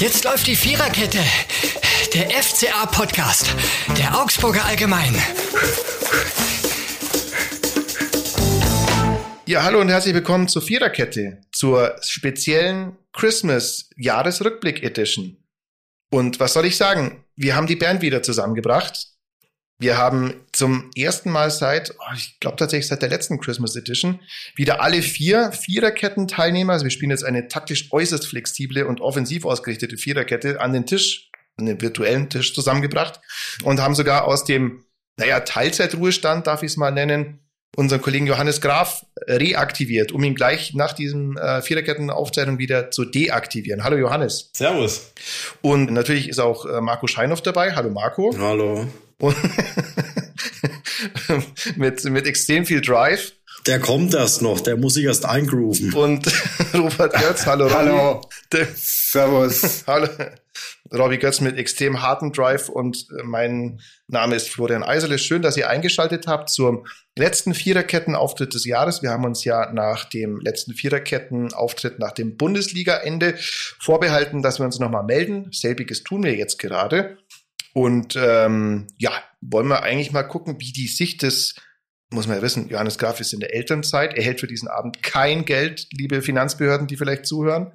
Jetzt läuft die Viererkette. Der FCA-Podcast. Der Augsburger Allgemein. Ja, hallo und herzlich willkommen zur Viererkette, zur speziellen Christmas-Jahresrückblick-Edition. Und was soll ich sagen? Wir haben die Band wieder zusammengebracht. Wir haben zum ersten Mal seit, oh, ich glaube tatsächlich seit der letzten Christmas Edition, wieder alle vier Viererketten-Teilnehmer, also wir spielen jetzt eine taktisch äußerst flexible und offensiv ausgerichtete Viererkette, an den Tisch, an den virtuellen Tisch zusammengebracht und haben sogar aus dem, naja, Teilzeitruhestand, darf ich es mal nennen, unseren Kollegen Johannes Graf reaktiviert, um ihn gleich nach diesem äh, Viererketten-Aufzeichnung wieder zu deaktivieren. Hallo Johannes. Servus. Und natürlich ist auch äh, Marco Scheinhoff dabei. Hallo Marco. Hallo. Und mit, mit extrem viel Drive. Der kommt erst noch, der muss sich erst eingrooven. Und Robert Götz, hallo Robby. Hallo. Der, Servus. hallo. Robby Götz mit extrem hartem Drive und äh, mein Name ist Florian Eiserle. Schön, dass ihr eingeschaltet habt zum letzten Viererketten-Auftritt des Jahres. Wir haben uns ja nach dem letzten Viererketten-Auftritt nach dem Bundesliga-Ende vorbehalten, dass wir uns nochmal melden. Selbiges tun wir jetzt gerade. Und ähm, ja, wollen wir eigentlich mal gucken, wie die Sicht des, muss man ja wissen, Johannes Graf ist in der Elternzeit, er hält für diesen Abend kein Geld, liebe Finanzbehörden, die vielleicht zuhören.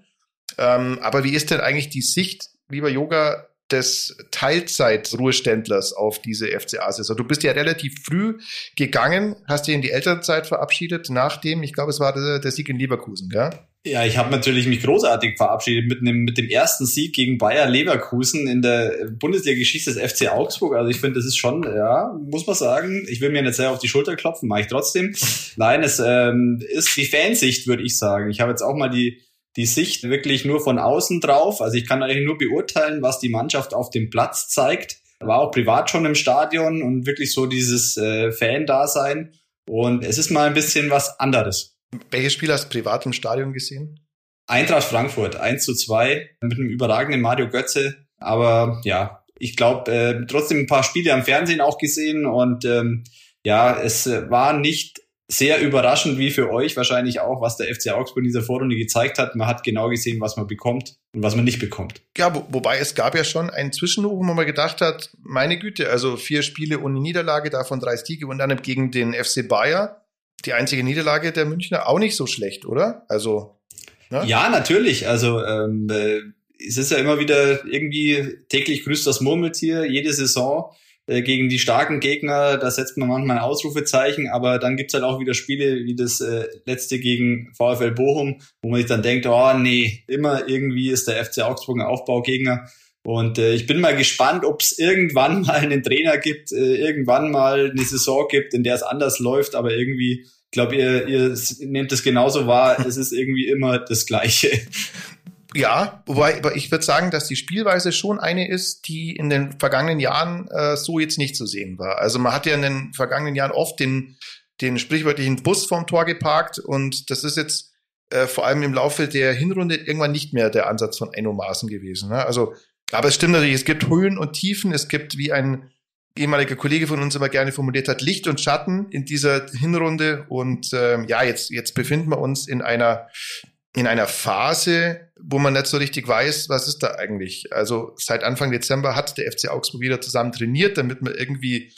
Ähm, aber wie ist denn eigentlich die Sicht, lieber Yoga, des Teilzeitruheständlers auf diese FCA-Saison. Du bist ja relativ früh gegangen, hast dich in die Elternzeit verabschiedet, nachdem, ich glaube, es war der, der Sieg in Leverkusen, gell? Ja, ich habe natürlich mich großartig verabschiedet mit, einem, mit dem ersten Sieg gegen Bayer Leverkusen in der Bundesliga-Geschichte des FC Augsburg. Also ich finde, das ist schon, ja, muss man sagen, ich will mir nicht sehr auf die Schulter klopfen, mache ich trotzdem. Nein, es ähm, ist die Fansicht, würde ich sagen. Ich habe jetzt auch mal die, die Sicht wirklich nur von außen drauf. Also ich kann eigentlich nur beurteilen, was die Mannschaft auf dem Platz zeigt. War auch privat schon im Stadion und wirklich so dieses äh, Fan-Dasein. Und es ist mal ein bisschen was anderes. Welche Spiele hast du privat im Stadion gesehen? Eintracht Frankfurt 1 zu 2 mit einem überragenden Mario Götze. Aber ja, ich glaube, äh, trotzdem ein paar Spiele am Fernsehen auch gesehen und ähm, ja, es äh, war nicht sehr überraschend wie für euch wahrscheinlich auch, was der FC Augsburg in dieser Vorrunde gezeigt hat. Man hat genau gesehen, was man bekommt und was man nicht bekommt. Ja, wo, wobei es gab ja schon einen Zwischenhoch, wo man gedacht hat, meine Güte, also vier Spiele ohne Niederlage, davon drei Siege und dann gegen den FC Bayer die einzige Niederlage der Münchner auch nicht so schlecht, oder? Also. Ne? Ja, natürlich. Also ähm, äh, es ist ja immer wieder irgendwie täglich grüßt das Murmeltier, jede Saison äh, gegen die starken Gegner, da setzt man manchmal ein Ausrufezeichen, aber dann gibt's halt auch wieder Spiele wie das äh, letzte gegen VfL Bochum, wo man sich dann denkt, oh nee, immer irgendwie ist der FC Augsburg ein Aufbaugegner. Und äh, ich bin mal gespannt, ob es irgendwann mal einen Trainer gibt, äh, irgendwann mal eine Saison gibt, in der es anders läuft, aber irgendwie, ich glaube, ihr, ihr nehmt es genauso wahr, es ist irgendwie immer das Gleiche. Ja, wobei aber ich würde sagen, dass die Spielweise schon eine ist, die in den vergangenen Jahren äh, so jetzt nicht zu sehen war. Also man hat ja in den vergangenen Jahren oft den, den sprichwörtlichen Bus vom Tor geparkt und das ist jetzt äh, vor allem im Laufe der Hinrunde irgendwann nicht mehr der Ansatz von Enno Maaßen gewesen. Ne? Also aber es stimmt natürlich, es gibt Höhen und Tiefen, es gibt, wie ein ehemaliger Kollege von uns immer gerne formuliert hat, Licht und Schatten in dieser Hinrunde. Und ähm, ja, jetzt, jetzt befinden wir uns in einer, in einer Phase, wo man nicht so richtig weiß, was ist da eigentlich. Also seit Anfang Dezember hat der FC Augsburg wieder zusammen trainiert, damit man irgendwie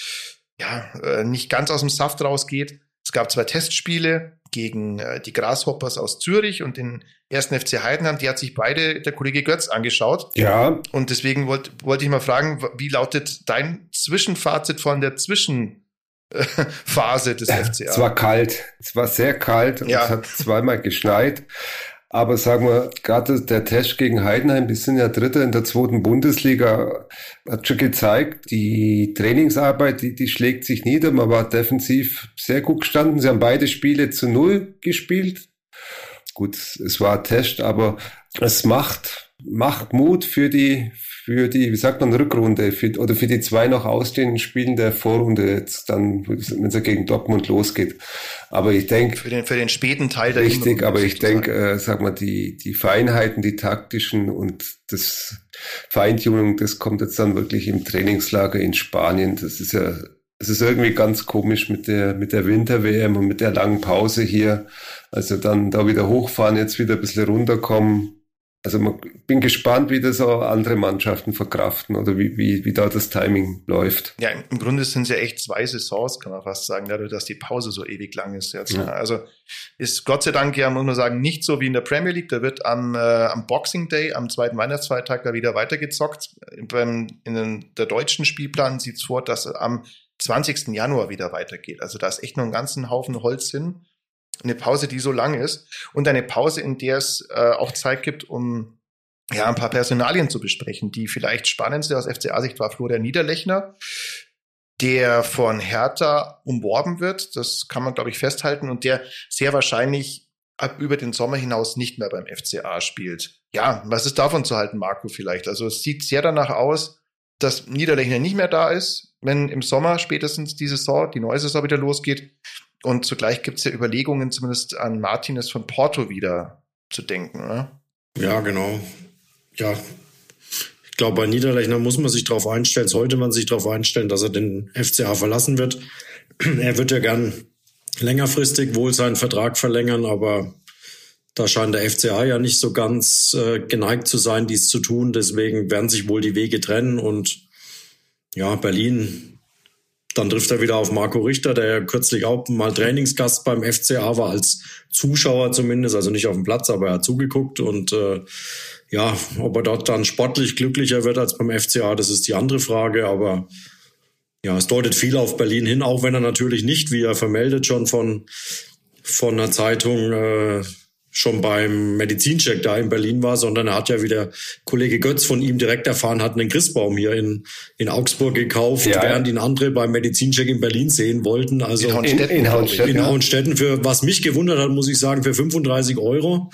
ja, äh, nicht ganz aus dem Saft rausgeht. Es gab zwei Testspiele gegen äh, die Grasshoppers aus Zürich und den ersten FC Heidenheim. Die hat sich beide der Kollege Götz angeschaut. Ja. Und deswegen wollte wollt ich mal fragen, wie lautet dein Zwischenfazit von der Zwischenphase des FCA? Es war kalt. Es war sehr kalt und ja. es hat zweimal geschneit. Aber sagen wir, gerade der Test gegen Heidenheim, die sind ja Dritter in der zweiten Bundesliga, hat schon gezeigt, die Trainingsarbeit, die, die schlägt sich nieder. Man war defensiv sehr gut gestanden. Sie haben beide Spiele zu Null gespielt. Gut, es war ein Test, aber es macht, macht Mut für die, für die, wie sagt man, Rückrunde für, oder für die zwei noch ausstehenden Spielen der Vorrunde jetzt dann, wenn es ja gegen Dortmund losgeht. Aber ich denke. Für den, für den späten Teil der Richtig, aber ich denke, äh, sag mal, die, die Feinheiten, die taktischen und das Feintuning, das kommt jetzt dann wirklich im Trainingslager in Spanien. Das ist ja, es ist irgendwie ganz komisch mit der, mit der Winter-WM und mit der langen Pause hier. Also dann da wieder hochfahren, jetzt wieder ein bisschen runterkommen Also man, bin gespannt, wie das auch andere Mannschaften verkraften oder wie, wie, wie da das Timing läuft. Ja, im Grunde sind es ja echt zwei Saisons, kann man fast sagen, dadurch, dass die Pause so ewig lang ist jetzt. Ja. Also ist Gott sei Dank ja, muss man sagen, nicht so wie in der Premier League. Da wird am, äh, am Boxing Day, am zweiten Weihnachtsfeiertag da wieder weitergezockt. Beim, in der deutschen Spielplan sieht es vor, dass am 20. Januar wieder weitergeht. Also da ist echt noch ein ganzen Haufen Holz hin eine Pause, die so lang ist und eine Pause, in der es äh, auch Zeit gibt, um ja ein paar Personalien zu besprechen. Die vielleicht spannendste aus FCA-Sicht war Florian Niederlechner, der von Hertha umworben wird. Das kann man, glaube ich, festhalten und der sehr wahrscheinlich ab über den Sommer hinaus nicht mehr beim FCA spielt. Ja, was ist davon zu halten, Marco, vielleicht? Also es sieht sehr danach aus, dass Niederlechner nicht mehr da ist, wenn im Sommer spätestens die Saison, die neue Saison wieder losgeht. Und zugleich gibt es ja Überlegungen, zumindest an Martinez von Porto wieder zu denken. Oder? Ja, genau. Ja, ich glaube, bei Niederlechner muss man sich darauf einstellen, sollte man sich darauf einstellen, dass er den FCA verlassen wird. er wird ja gern längerfristig wohl seinen Vertrag verlängern, aber da scheint der FCA ja nicht so ganz äh, geneigt zu sein, dies zu tun. Deswegen werden sich wohl die Wege trennen und ja, Berlin dann trifft er wieder auf Marco Richter, der ja kürzlich auch mal Trainingsgast beim FCA war, als Zuschauer zumindest, also nicht auf dem Platz, aber er hat zugeguckt. Und äh, ja, ob er dort dann sportlich glücklicher wird als beim FCA, das ist die andere Frage. Aber ja, es deutet viel auf Berlin hin, auch wenn er natürlich nicht, wie er vermeldet, schon von, von einer Zeitung äh, schon beim Medizincheck da in Berlin war, sondern er hat ja, wie der Kollege Götz von ihm direkt erfahren hat, einen Christbaum hier in, in Augsburg gekauft, ja. während ihn andere beim Medizincheck in Berlin sehen wollten. Also in, in, in Hohenstetten. In Hohenstetten für, was mich gewundert hat, muss ich sagen, für 35 Euro.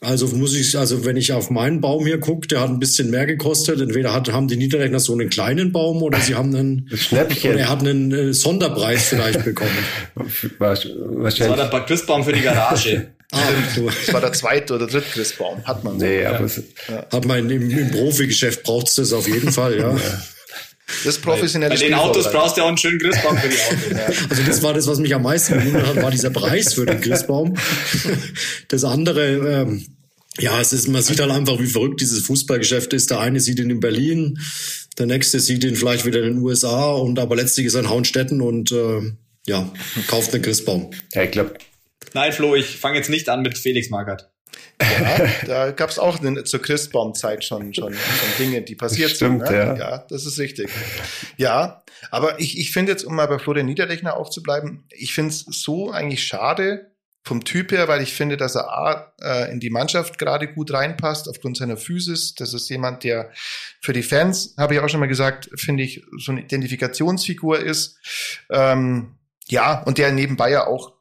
Also muss ich, also wenn ich auf meinen Baum hier gucke, der hat ein bisschen mehr gekostet. Entweder hat, haben die Niederlechner so einen kleinen Baum oder sie haben einen Schnäppchen. Oder er hat einen äh, Sonderpreis vielleicht bekommen. Wahrscheinlich. Das war der Christbaum für die Garage. Ah, das war der zweite oder dritte Christbaum, hat man so. Nee, aber ja. hat man im, im Profigeschäft braucht es das auf jeden Fall, ja. Das professionelle Bei, den Autos brauchst du auch einen schönen Christbaum für die Autos. Ja. Also das war das, was mich am meisten gewundert hat, war dieser Preis für den Christbaum. Das andere, ähm, ja, es ist, man sieht halt einfach, wie verrückt dieses Fußballgeschäft ist. Der eine sieht ihn in Berlin, der nächste sieht ihn vielleicht wieder in den USA und aber letztlich ist er in Hauenstetten und äh, ja, kauft einen Christbaum. Ja, ich glaube, Nein, Flo, ich fange jetzt nicht an mit Felix Magath. Ja, da gab es auch eine, zur Christbaumzeit schon, schon, schon Dinge, die passiert Stimmt, sind. Ne? Ja. ja, das ist richtig. Ja, aber ich, ich finde jetzt, um mal bei Florian Niederlechner aufzubleiben, ich finde es so eigentlich schade vom Typ her, weil ich finde, dass er A, äh, in die Mannschaft gerade gut reinpasst, aufgrund seiner Physis. Das ist jemand, der für die Fans, habe ich auch schon mal gesagt, finde ich, so eine Identifikationsfigur ist. Ähm, ja, und der nebenbei ja auch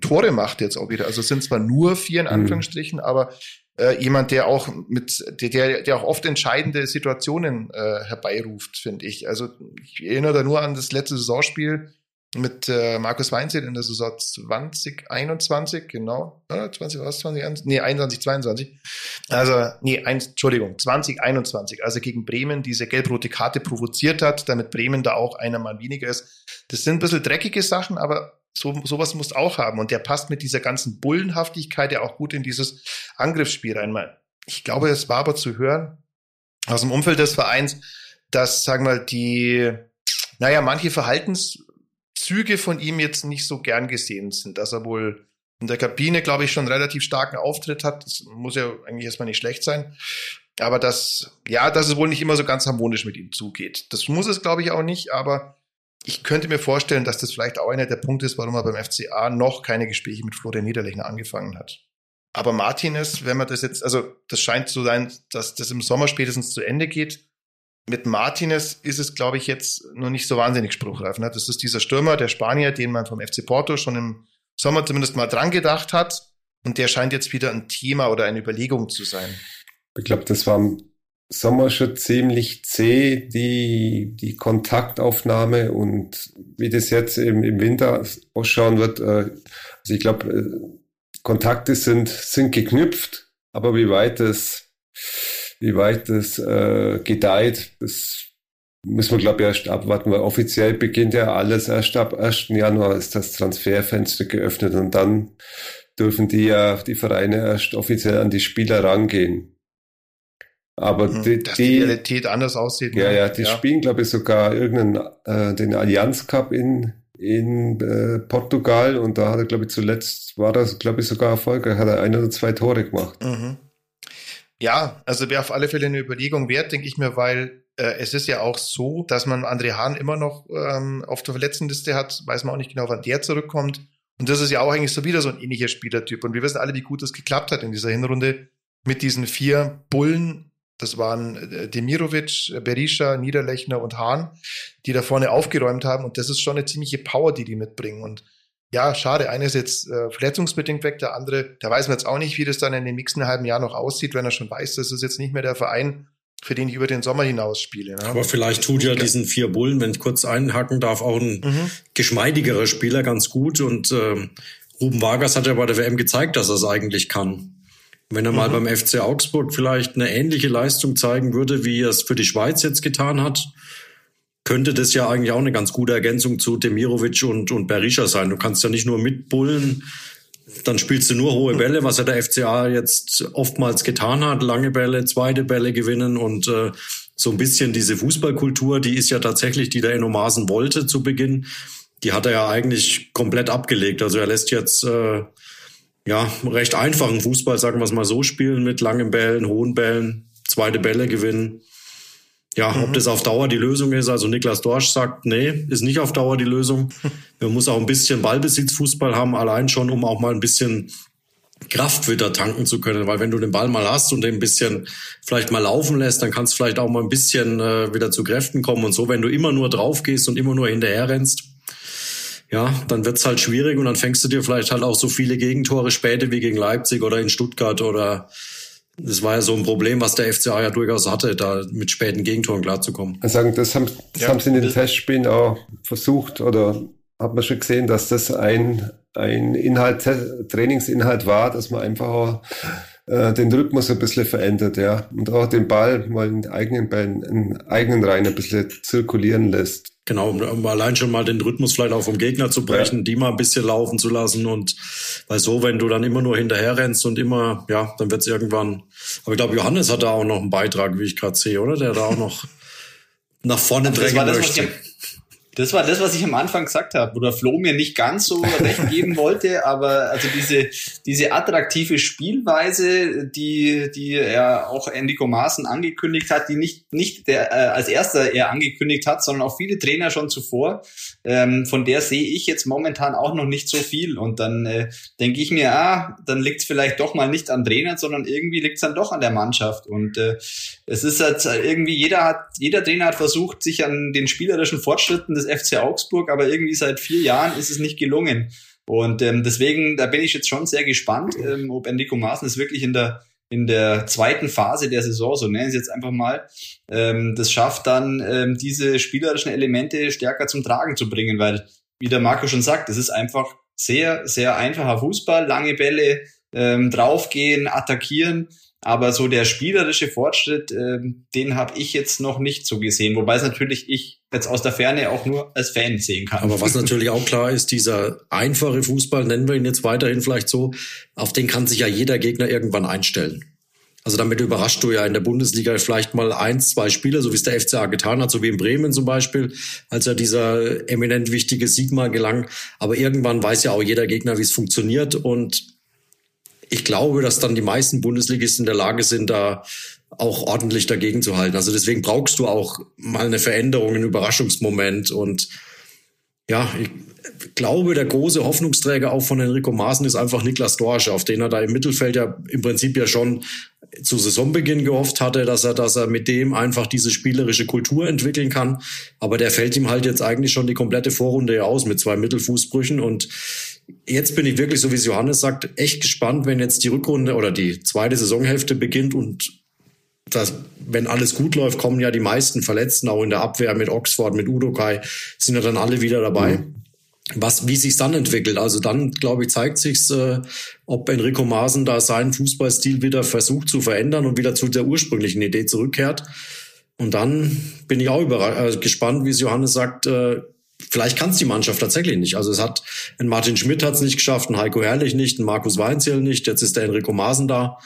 Tore macht jetzt auch wieder. Also es sind zwar nur vier in mhm. Anführungsstrichen, mhm. aber äh, jemand, der auch mit, der, der auch oft entscheidende Situationen äh, herbeiruft, finde ich. Also ich erinnere da nur an das letzte Saisonspiel mit äh, Markus Weinzierl in der Saison 2021, genau. Äh, 20, was, 20, nee, 21, 22. Also, nee, ein, Entschuldigung, 2021, also gegen Bremen diese gelb-rote Karte provoziert hat, damit Bremen da auch einer mal weniger ist. Das sind ein bisschen dreckige Sachen, aber so, sowas muss auch haben. Und der passt mit dieser ganzen Bullenhaftigkeit ja auch gut in dieses Angriffsspiel rein. Ich glaube, es war aber zu hören aus dem Umfeld des Vereins, dass, sagen wir mal, die, naja, manche Verhaltenszüge von ihm jetzt nicht so gern gesehen sind, dass er wohl in der Kabine, glaube ich, schon relativ starken Auftritt hat. Das muss ja eigentlich erstmal nicht schlecht sein. Aber das, ja, dass es wohl nicht immer so ganz harmonisch mit ihm zugeht. Das muss es, glaube ich, auch nicht, aber ich könnte mir vorstellen, dass das vielleicht auch einer der Punkte ist, warum er beim FCA noch keine Gespräche mit Florian Niederlechner angefangen hat. Aber Martinez, wenn man das jetzt, also das scheint zu sein, dass das im Sommer spätestens zu Ende geht. Mit Martinez ist es, glaube ich, jetzt noch nicht so wahnsinnig spruchreif. Ne? Das ist dieser Stürmer, der Spanier, den man vom FC Porto schon im Sommer zumindest mal dran gedacht hat. Und der scheint jetzt wieder ein Thema oder eine Überlegung zu sein. Ich glaube, das war Sommer schon ziemlich zäh, die, die Kontaktaufnahme und wie das jetzt im, im Winter ausschauen wird. Äh, also ich glaube, äh, Kontakte sind, sind geknüpft, aber wie weit das, wie weit das äh, gedeiht, das müssen wir, glaube ich, erst abwarten, weil offiziell beginnt ja alles erst ab 1. Januar ist das Transferfenster geöffnet und dann dürfen die ja, die Vereine erst offiziell an die Spieler rangehen. Aber mhm, die, dass die, Realität anders aussieht. Ja, ne? ja, die ja. spielen, glaube ich, sogar irgendeinen äh, den Allianz Cup in in äh, Portugal und da hat er, glaube ich, zuletzt war das, glaube ich, sogar erfolgreich, hat er ein oder zwei Tore gemacht. Mhm. Ja, also wäre auf alle Fälle eine Überlegung wert, denke ich mir, weil äh, es ist ja auch so, dass man André Hahn immer noch ähm, auf der Verletztenliste hat, weiß man auch nicht genau, wann der zurückkommt. Und das ist ja auch eigentlich so wieder so ein ähnlicher Spielertyp. Und wir wissen alle, wie gut es geklappt hat in dieser Hinrunde mit diesen vier Bullen. Das waren äh, Demirovic, Berisha, Niederlechner und Hahn, die da vorne aufgeräumt haben. Und das ist schon eine ziemliche Power, die die mitbringen. Und ja, schade, einer ist jetzt äh, verletzungsbedingt weg, der andere, da weiß man jetzt auch nicht, wie das dann in dem nächsten halben Jahr noch aussieht, wenn er schon weiß, das ist jetzt nicht mehr der Verein, für den ich über den Sommer hinaus spiele. Ne? Aber vielleicht tut ja diesen vier Bullen, wenn ich kurz einhaken darf, auch ein mhm. geschmeidigerer Spieler ganz gut. Und äh, Ruben Vargas hat ja bei der WM gezeigt, dass er es eigentlich kann. Wenn er mhm. mal beim FC Augsburg vielleicht eine ähnliche Leistung zeigen würde, wie er es für die Schweiz jetzt getan hat, könnte das ja eigentlich auch eine ganz gute Ergänzung zu Demirovic und, und Berisha sein. Du kannst ja nicht nur mitbullen, dann spielst du nur hohe Bälle, was ja der FCA jetzt oftmals getan hat. Lange Bälle, zweite Bälle gewinnen und äh, so ein bisschen diese Fußballkultur, die ist ja tatsächlich, die der Enno Maaßen wollte zu Beginn, die hat er ja eigentlich komplett abgelegt. Also er lässt jetzt äh, ja recht einfachen Fußball, sagen wir es mal so, spielen mit langen Bällen, hohen Bällen, zweite Bälle gewinnen. Ja, mhm. ob das auf Dauer die Lösung ist, also Niklas Dorsch sagt, nee, ist nicht auf Dauer die Lösung. Man muss auch ein bisschen Ballbesitzfußball haben, allein schon, um auch mal ein bisschen Kraft wieder tanken zu können, weil wenn du den Ball mal hast und den ein bisschen vielleicht mal laufen lässt, dann kannst du vielleicht auch mal ein bisschen äh, wieder zu Kräften kommen und so. Wenn du immer nur drauf gehst und immer nur hinterher rennst, ja, dann wird's halt schwierig und dann fängst du dir vielleicht halt auch so viele Gegentore später wie gegen Leipzig oder in Stuttgart oder das war ja so ein Problem, was der FCA ja durchaus hatte, da mit späten Gegentoren klarzukommen. Ich sagen, das haben, das ja. haben sie in den Testspielen auch versucht oder hat man schon gesehen, dass das ein, ein Inhalt, Trainingsinhalt war, dass man einfach auch, äh, den Rhythmus ein bisschen verändert, ja. Und auch den Ball mal in eigenen Bällen, in eigenen Reihen ein bisschen zirkulieren lässt. Genau, um allein schon mal den Rhythmus vielleicht auch vom Gegner zu brechen, ja. die mal ein bisschen laufen zu lassen und weil so, wenn du dann immer nur hinterher rennst und immer, ja, dann wird's irgendwann. Aber ich glaube, Johannes hat da auch noch einen Beitrag, wie ich gerade sehe, oder? Der da auch noch nach vorne drängen möchte. Das war das, was ich am Anfang gesagt habe, wo der Flo mir nicht ganz so recht geben wollte, aber also diese, diese attraktive Spielweise, die, die er auch Enrico Maaßen angekündigt hat, die nicht, nicht der, äh, als erster er angekündigt hat, sondern auch viele Trainer schon zuvor, ähm, von der sehe ich jetzt momentan auch noch nicht so viel. Und dann äh, denke ich mir, ah, dann liegt es vielleicht doch mal nicht an Trainern, sondern irgendwie liegt es dann doch an der Mannschaft. Und äh, es ist halt irgendwie, jeder hat, jeder Trainer hat versucht, sich an den spielerischen Fortschritten des FC Augsburg, aber irgendwie seit vier Jahren ist es nicht gelungen. Und ähm, deswegen, da bin ich jetzt schon sehr gespannt, ähm, ob Enrico Maaßen es wirklich in der in der zweiten Phase der Saison, so nennen Sie jetzt einfach mal, ähm, das schafft dann, ähm, diese spielerischen Elemente stärker zum Tragen zu bringen, weil, wie der Marco schon sagt, es ist einfach sehr, sehr einfacher Fußball, lange Bälle, ähm, draufgehen, attackieren. Aber so der spielerische Fortschritt, ähm, den habe ich jetzt noch nicht so gesehen. Wobei es natürlich ich jetzt aus der Ferne auch nur als Fan sehen kann. Aber was natürlich auch klar ist, dieser einfache Fußball, nennen wir ihn jetzt weiterhin vielleicht so, auf den kann sich ja jeder Gegner irgendwann einstellen. Also damit überrascht du ja in der Bundesliga vielleicht mal eins, zwei Spieler, so wie es der FCA getan hat, so wie in Bremen zum Beispiel, als ja dieser eminent wichtige Sieg mal gelang. Aber irgendwann weiß ja auch jeder Gegner, wie es funktioniert und ich glaube, dass dann die meisten Bundesligisten in der Lage sind, da auch ordentlich dagegen zu halten. Also deswegen brauchst du auch mal eine Veränderung, einen Überraschungsmoment. Und ja, ich glaube, der große Hoffnungsträger auch von Enrico Maaßen ist einfach Niklas Dorsch, auf den er da im Mittelfeld ja im Prinzip ja schon zu Saisonbeginn gehofft hatte, dass er, dass er mit dem einfach diese spielerische Kultur entwickeln kann. Aber der fällt ihm halt jetzt eigentlich schon die komplette Vorrunde ja aus mit zwei Mittelfußbrüchen und jetzt bin ich wirklich, so wie es Johannes sagt, echt gespannt, wenn jetzt die Rückrunde oder die zweite Saisonhälfte beginnt und das, wenn alles gut läuft, kommen ja die meisten Verletzten auch in der Abwehr mit Oxford, mit Udokai, sind ja dann alle wieder dabei. Mhm. Was, wie sich's dann entwickelt? Also dann, glaube ich, zeigt sich's, äh, ob Enrico Maaßen da seinen Fußballstil wieder versucht zu verändern und wieder zu der ursprünglichen Idee zurückkehrt. Und dann bin ich auch überrascht, äh, gespannt, wie es Johannes sagt, äh, vielleicht kann es die Mannschaft tatsächlich nicht. Also es hat ein Martin Schmidt hat es nicht geschafft, ein Heiko Herrlich nicht, ein Markus Weinzierl nicht, jetzt ist der Enrico Maaßen da.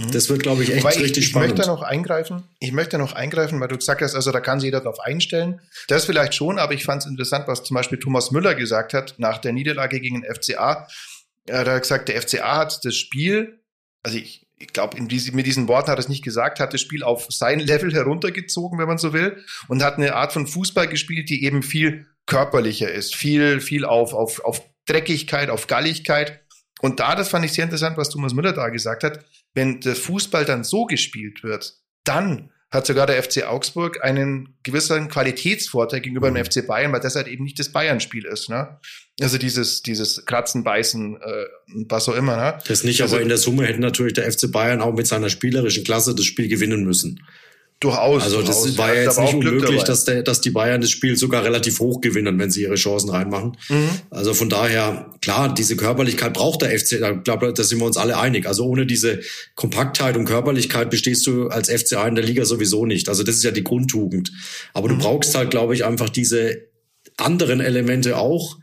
Mhm. Das wird, glaube ich, echt Wobei richtig ich, spannend. Ich möchte noch eingreifen. Ich möchte noch eingreifen, weil du gesagt hast, also da kann sich jeder darauf einstellen. Das vielleicht schon, aber ich fand es interessant, was zum Beispiel Thomas Müller gesagt hat nach der Niederlage gegen den FCA. Er hat gesagt, der FCA hat das Spiel, also ich, ich glaube, diese, mit diesen Worten hat er es nicht gesagt, hat das Spiel auf sein Level heruntergezogen, wenn man so will, und hat eine Art von Fußball gespielt, die eben viel körperlicher ist, viel, viel auf, auf, auf Dreckigkeit, auf Galligkeit. Und da, das fand ich sehr interessant, was Thomas Müller da gesagt hat, wenn der Fußball dann so gespielt wird, dann hat sogar der FC Augsburg einen gewissen Qualitätsvorteil gegenüber mhm. dem FC Bayern, weil das halt eben nicht das Bayern-Spiel ist. Ne? Also dieses, dieses Kratzen, Beißen, äh, was auch immer. Ne? Das nicht, also, aber in der Summe hätte natürlich der FC Bayern auch mit seiner spielerischen Klasse das Spiel gewinnen müssen. Durchaus. Also das durchaus. war ja jetzt nicht unmöglich, dass, der, dass die Bayern das Spiel sogar relativ hoch gewinnen, wenn sie ihre Chancen reinmachen. Mhm. Also von daher, klar, diese Körperlichkeit braucht der FC, da glaube da sind wir uns alle einig. Also ohne diese Kompaktheit und Körperlichkeit bestehst du als FCA in der Liga sowieso nicht. Also das ist ja die Grundtugend. Aber mhm. du brauchst halt, glaube ich, einfach diese anderen Elemente auch,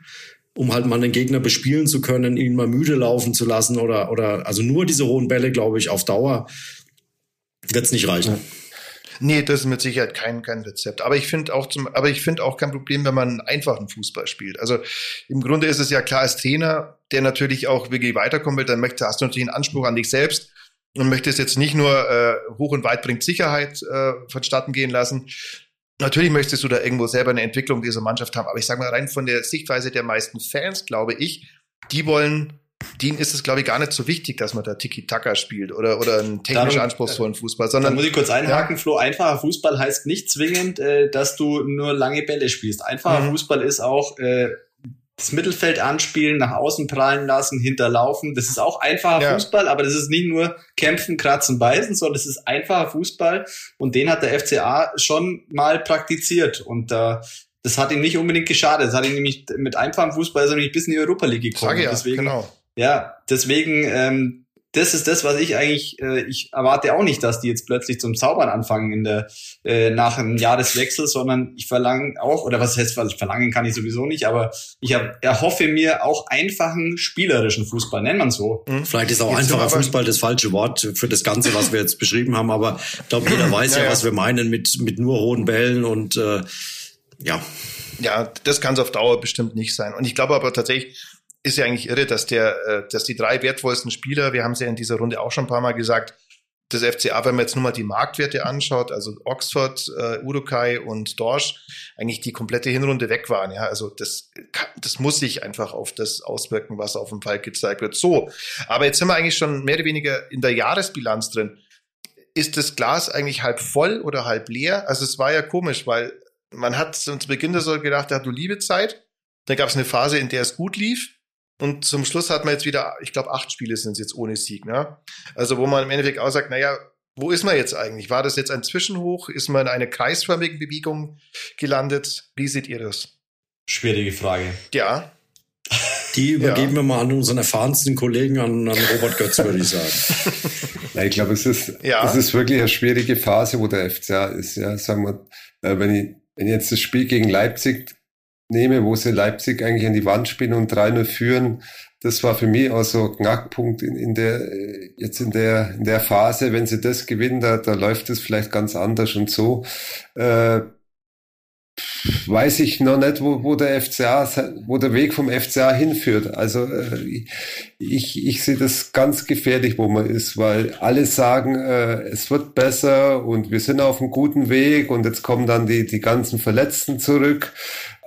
um halt mal den Gegner bespielen zu können, ihn mal müde laufen zu lassen oder, oder also nur diese hohen Bälle, glaube ich, auf Dauer wird's nicht reichen. Ja. Nee, das ist mit Sicherheit kein, kein Rezept. Aber ich finde auch zum, aber ich finde auch kein Problem, wenn man einen einfachen Fußball spielt. Also im Grunde ist es ja klar, als Trainer, der natürlich auch wirklich weiterkommen will, dann möchte, hast du natürlich einen Anspruch an dich selbst und möchtest jetzt nicht nur äh, hoch und weit bringt Sicherheit äh, vonstatten gehen lassen. Natürlich möchtest du da irgendwo selber eine Entwicklung dieser Mannschaft haben, aber ich sage mal rein von der Sichtweise der meisten Fans, glaube ich, die wollen denen ist es, glaube ich, gar nicht so wichtig, dass man da Tiki-Taka spielt oder, oder einen technisch Dann, anspruchsvollen Fußball, sondern. Da muss ich kurz einhaken, ja. Flo. Einfacher Fußball heißt nicht zwingend, äh, dass du nur lange Bälle spielst. Einfacher mhm. Fußball ist auch, äh, das Mittelfeld anspielen, nach außen prallen lassen, hinterlaufen. Das ist auch einfacher ja. Fußball, aber das ist nicht nur kämpfen, kratzen, beißen, sondern das ist einfacher Fußball und den hat der FCA schon mal praktiziert und äh, das hat ihm nicht unbedingt geschadet. Das hat ihn nämlich mit einfachem Fußball ist er nämlich bis in die Europa League gekommen. Sag ja, Deswegen, genau. Ja, deswegen, ähm, das ist das, was ich eigentlich, äh, ich erwarte auch nicht, dass die jetzt plötzlich zum Zaubern anfangen in der äh, nach einem Jahreswechsel, sondern ich verlange auch, oder was heißt, was ich verlangen kann ich sowieso nicht, aber ich hab, erhoffe mir auch einfachen spielerischen Fußball, nennt man so. Mhm. Vielleicht ist auch jetzt einfacher Fußball das falsche Wort für das Ganze, was wir jetzt beschrieben haben, aber ich glaube, jeder weiß ja, ja, was wir meinen mit, mit nur hohen Bällen und äh, ja. Ja, das kann es auf Dauer bestimmt nicht sein. Und ich glaube aber tatsächlich, ist ja eigentlich irre, dass der, äh, dass die drei wertvollsten Spieler, wir haben es ja in dieser Runde auch schon ein paar Mal gesagt, das FCA, wenn man jetzt nur mal die Marktwerte anschaut, also Oxford, äh, Urukai und Dorsch, eigentlich die komplette Hinrunde weg waren. Ja, also das, das muss sich einfach auf das auswirken, was auf dem Fall gezeigt wird. So, aber jetzt sind wir eigentlich schon mehr oder weniger in der Jahresbilanz drin. Ist das Glas eigentlich halb voll oder halb leer? Also es war ja komisch, weil man hat zu Beginn der Saison gedacht, hat du liebe Zeit. Dann gab es eine Phase, in der es gut lief. Und zum Schluss hat man jetzt wieder, ich glaube, acht Spiele sind es jetzt ohne Sieg. Ne? Also wo man im Endeffekt auch sagt, naja, wo ist man jetzt eigentlich? War das jetzt ein Zwischenhoch? Ist man in einer kreisförmigen Bewegung gelandet? Wie seht ihr das? Schwierige Frage. Ja. Die übergeben ja. wir mal an unseren erfahrensten Kollegen, an, an Robert Götz, würde ich sagen. ja, ich glaube, es ist, ja. es ist wirklich eine schwierige Phase, wo der FCA ist. Ja, sagen wir, äh, wenn ich, wenn ich jetzt das Spiel gegen Leipzig nehme, wo sie Leipzig eigentlich an die Wand spielen und 3-0 führen, das war für mich auch so Knackpunkt in, in der, jetzt in der, in der Phase, wenn sie das gewinnen, da, da läuft es vielleicht ganz anders und so. Äh, weiß ich noch nicht, wo, wo der FCA, wo der Weg vom FCA hinführt. Also äh, ich, ich sehe das ganz gefährlich, wo man ist, weil alle sagen, äh, es wird besser und wir sind auf einem guten Weg und jetzt kommen dann die, die ganzen Verletzten zurück.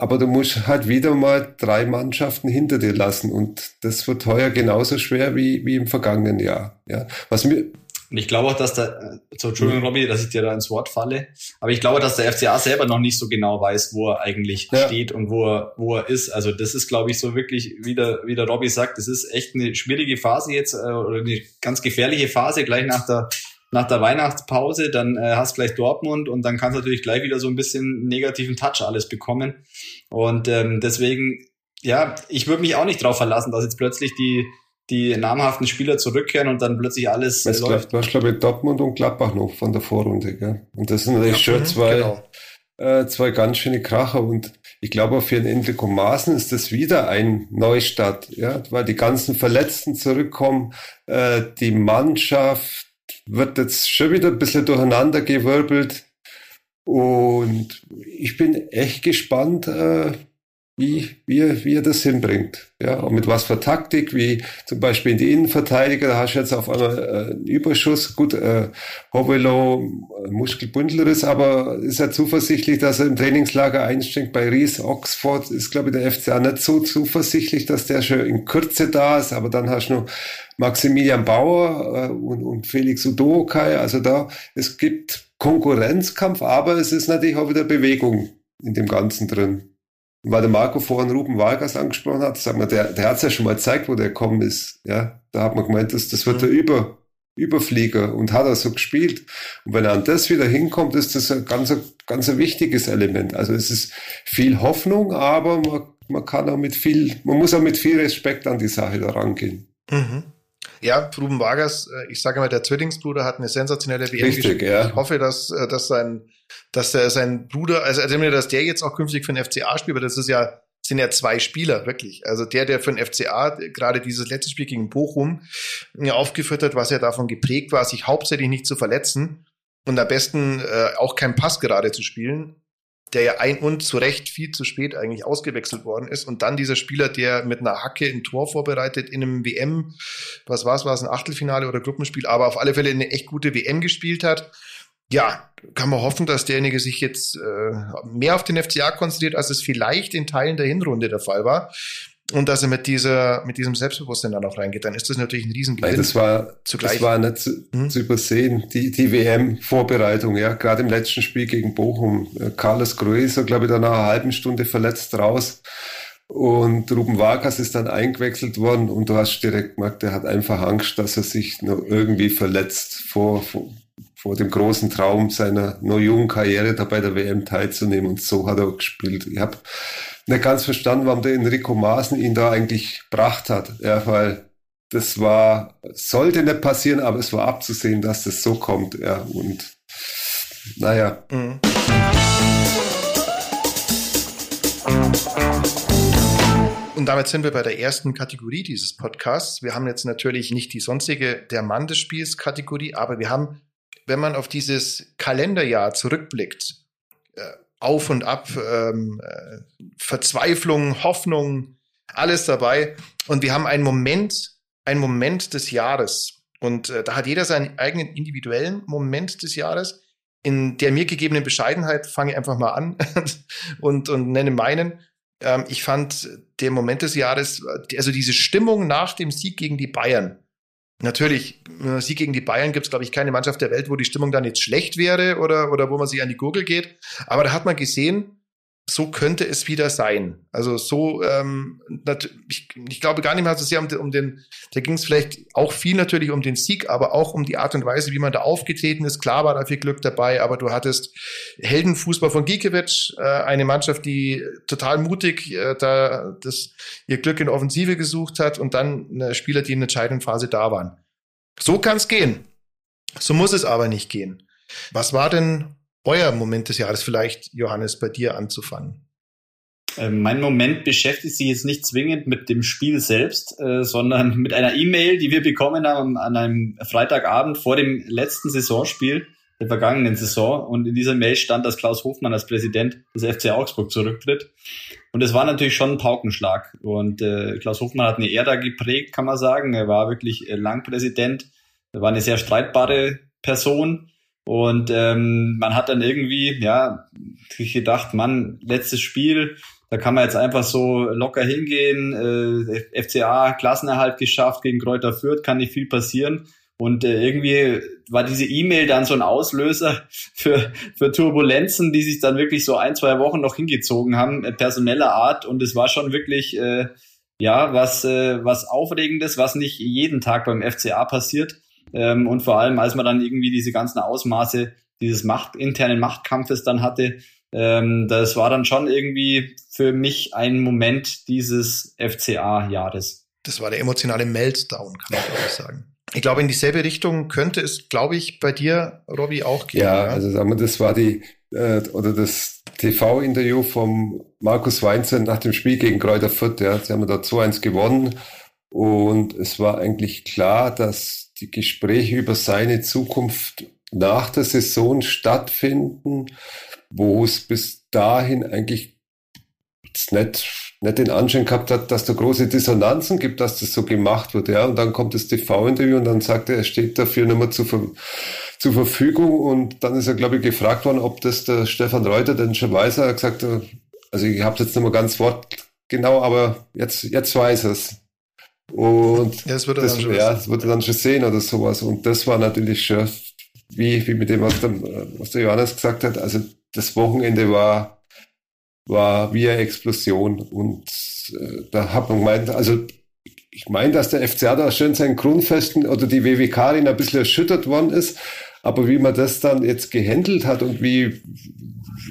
Aber du musst halt wieder mal drei Mannschaften hinter dir lassen und das wird heuer genauso schwer wie, wie im vergangenen Jahr. Ja. Was mir, und ich glaube auch, dass der, so, Entschuldigung, Robby, dass ich dir da ins Wort falle, aber ich glaube, dass der FCA selber noch nicht so genau weiß, wo er eigentlich ja. steht und wo er, wo er ist. Also das ist, glaube ich, so wirklich, wie der, wie der Robby sagt, das ist echt eine schwierige Phase jetzt, äh, oder eine ganz gefährliche Phase gleich nach der, nach der Weihnachtspause, dann äh, hast gleich Dortmund und dann kannst du natürlich gleich wieder so ein bisschen negativen Touch alles bekommen. Und ähm, deswegen, ja, ich würde mich auch nicht drauf verlassen, dass jetzt plötzlich die die namhaften Spieler zurückkehren und dann plötzlich alles es läuft. Du hast, glaube ich, Dortmund und Gladbach noch von der Vorrunde, gell? Und das sind natürlich ja, schon mhm, zwei, genau. äh, zwei ganz schöne Kracher und ich glaube, für den Enrico Maaßen ist das wieder ein Neustart, ja, weil die ganzen Verletzten zurückkommen, äh, die Mannschaft wird jetzt schon wieder ein bisschen durcheinander gewirbelt. Und ich bin echt gespannt, äh, wie, wie, er, wie er das hinbringt. Ja, und mit was für Taktik, wie zum Beispiel in die Innenverteidiger, da hast du jetzt auf einmal äh, einen Überschuss. Gut, äh, Hovelo, äh, Muskelbündelriss, aber ist ja zuversichtlich, dass er im Trainingslager einsteigt. Bei Ries Oxford ist, glaube ich, der FCA nicht so zuversichtlich, dass der schon in Kürze da ist, aber dann hast du noch Maximilian Bauer äh, und, und Felix Udokai. Also da, es gibt Konkurrenzkampf, aber es ist natürlich auch wieder Bewegung in dem Ganzen drin weil der Marco vorhin Ruben Vargas angesprochen hat, sag mal, der, der hat es ja schon mal gezeigt, wo der gekommen ist. Ja, da hat man gemeint, das, das wird mhm. der Über, Überflieger und hat er so gespielt. Und wenn er an das wieder hinkommt, ist das ein ganz, ganz ein wichtiges Element. Also es ist viel Hoffnung, aber man, man kann auch mit viel, man muss auch mit viel Respekt an die Sache da rangehen. Mhm. Ja, Ruben Vargas, äh, ich sage mal, der Zwillingsbruder hat eine sensationelle WM Richtig, ja. Ich hoffe, dass, äh, dass sein, dass der, sein Bruder, also, also dass der jetzt auch künftig für den FCA spielt, weil das ist ja, sind ja zwei Spieler, wirklich. Also der, der für den FCA gerade dieses letzte Spiel gegen Bochum ja, aufgeführt hat, was ja davon geprägt war, sich hauptsächlich nicht zu verletzen und am besten äh, auch keinen Pass gerade zu spielen, der ja ein und zu Recht viel zu spät eigentlich ausgewechselt worden ist. Und dann dieser Spieler, der mit einer Hacke ein Tor vorbereitet in einem WM, was war es, war es ein Achtelfinale oder Gruppenspiel, aber auf alle Fälle eine echt gute WM gespielt hat. Ja, kann man hoffen, dass derjenige sich jetzt äh, mehr auf den FCA konzentriert, als es vielleicht in Teilen der Hinrunde der Fall war und dass er mit dieser, mit diesem Selbstbewusstsein dann auch reingeht, dann ist das natürlich ein Riesengewinn. Das war, zugleich. das war nicht zu, hm? zu übersehen, die, die WM-Vorbereitung, ja, gerade im letzten Spiel gegen Bochum. Äh, Carlos Grueso, glaube ich, dann nach einer halben Stunde verletzt raus. Und Ruben Vargas ist dann eingewechselt worden und du hast direkt gemerkt, der hat einfach Angst, dass er sich noch irgendwie verletzt vor, vor, vor dem großen Traum seiner noch jungen Karriere da bei der WM teilzunehmen. Und so hat er gespielt. Ich habe nicht ganz verstanden, warum der Enrico Maaßen ihn da eigentlich gebracht hat. Ja, weil das war, sollte nicht passieren, aber es war abzusehen, dass das so kommt. Ja, und naja. Mhm. Und damit sind wir bei der ersten Kategorie dieses Podcasts. Wir haben jetzt natürlich nicht die sonstige Der Mann des Spiels Kategorie, aber wir haben, wenn man auf dieses Kalenderjahr zurückblickt, äh, auf und ab, ähm, äh, Verzweiflung, Hoffnung, alles dabei. Und wir haben einen Moment, einen Moment des Jahres. Und äh, da hat jeder seinen eigenen individuellen Moment des Jahres. In der mir gegebenen Bescheidenheit fange ich einfach mal an und, und nenne meinen. Ähm, ich fand der Moment des Jahres, also diese Stimmung nach dem Sieg gegen die Bayern, Natürlich, äh, Sieg gegen die Bayern gibt es, glaube ich, keine Mannschaft der Welt, wo die Stimmung dann jetzt schlecht wäre oder, oder wo man sich an die Gurgel geht. Aber da hat man gesehen, so könnte es wieder sein. Also so, ähm, ich, ich glaube gar nicht mehr so sehr um, um den, da ging es vielleicht auch viel natürlich um den Sieg, aber auch um die Art und Weise, wie man da aufgetreten ist. Klar war da viel Glück dabei, aber du hattest Heldenfußball von Gikiewicz, äh, eine Mannschaft, die total mutig äh, da das, ihr Glück in Offensive gesucht hat und dann äh, Spieler, die in der entscheidenden Phase da waren. So kann es gehen. So muss es aber nicht gehen. Was war denn euer Moment des Jahres vielleicht, Johannes, bei dir anzufangen? Ähm, mein Moment beschäftigt sich jetzt nicht zwingend mit dem Spiel selbst, äh, sondern mit einer E-Mail, die wir bekommen haben an einem Freitagabend vor dem letzten Saisonspiel der vergangenen Saison. Und in dieser Mail stand, dass Klaus Hofmann als Präsident des FC Augsburg zurücktritt. Und es war natürlich schon ein Paukenschlag. Und äh, Klaus Hofmann hat eine Ära geprägt, kann man sagen. Er war wirklich äh, lang Präsident. Er war eine sehr streitbare Person. Und ähm, man hat dann irgendwie, ja, gedacht, Mann, letztes Spiel, da kann man jetzt einfach so locker hingehen. Äh, FCA Klassenerhalt geschafft gegen Kräuter Fürth, kann nicht viel passieren. Und äh, irgendwie war diese E-Mail dann so ein Auslöser für, für Turbulenzen, die sich dann wirklich so ein, zwei Wochen noch hingezogen haben, äh, personeller Art. Und es war schon wirklich, äh, ja, was, äh, was Aufregendes, was nicht jeden Tag beim FCA passiert. Ähm, und vor allem, als man dann irgendwie diese ganzen Ausmaße dieses Macht, internen Machtkampfes dann hatte, ähm, das war dann schon irgendwie für mich ein Moment dieses FCA-Jahres. Das war der emotionale Meltdown, kann man glaube ich sagen. Ich glaube, in dieselbe Richtung könnte es, glaube ich, bei dir, Robby, auch gehen. Ja, ja? also sagen wir, das war die, äh, oder das TV-Interview vom Markus Weinzen nach dem Spiel gegen Kräuter Fürth. Ja, sie haben da 2-1 gewonnen und es war eigentlich klar, dass die Gespräche über seine Zukunft nach der Saison stattfinden, wo es bis dahin eigentlich nicht, nicht den Anschein gehabt hat, dass da große Dissonanzen gibt, dass das so gemacht wird. Ja, und dann kommt das TV-Interview und dann sagt er, er steht dafür nicht mehr zur, zur Verfügung. Und dann ist er, glaube ich, gefragt worden, ob das der Stefan Reuter denn schon weiß. Er hat gesagt, also ich habe jetzt nicht mehr ganz wortgenau, aber jetzt, jetzt weiß es. Und ja, das, wird er das, dann ja, das wird dann schon sehen oder sowas. Und das war natürlich schon, wie, wie mit dem, was der, was der Johannes gesagt hat, also das Wochenende war, war wie eine Explosion. Und äh, da hat man gemeint, also ich meine, dass der FCA da schön seinen Grundfesten oder die WWK-Rin ein bisschen erschüttert worden ist. Aber wie man das dann jetzt gehandelt hat und wie,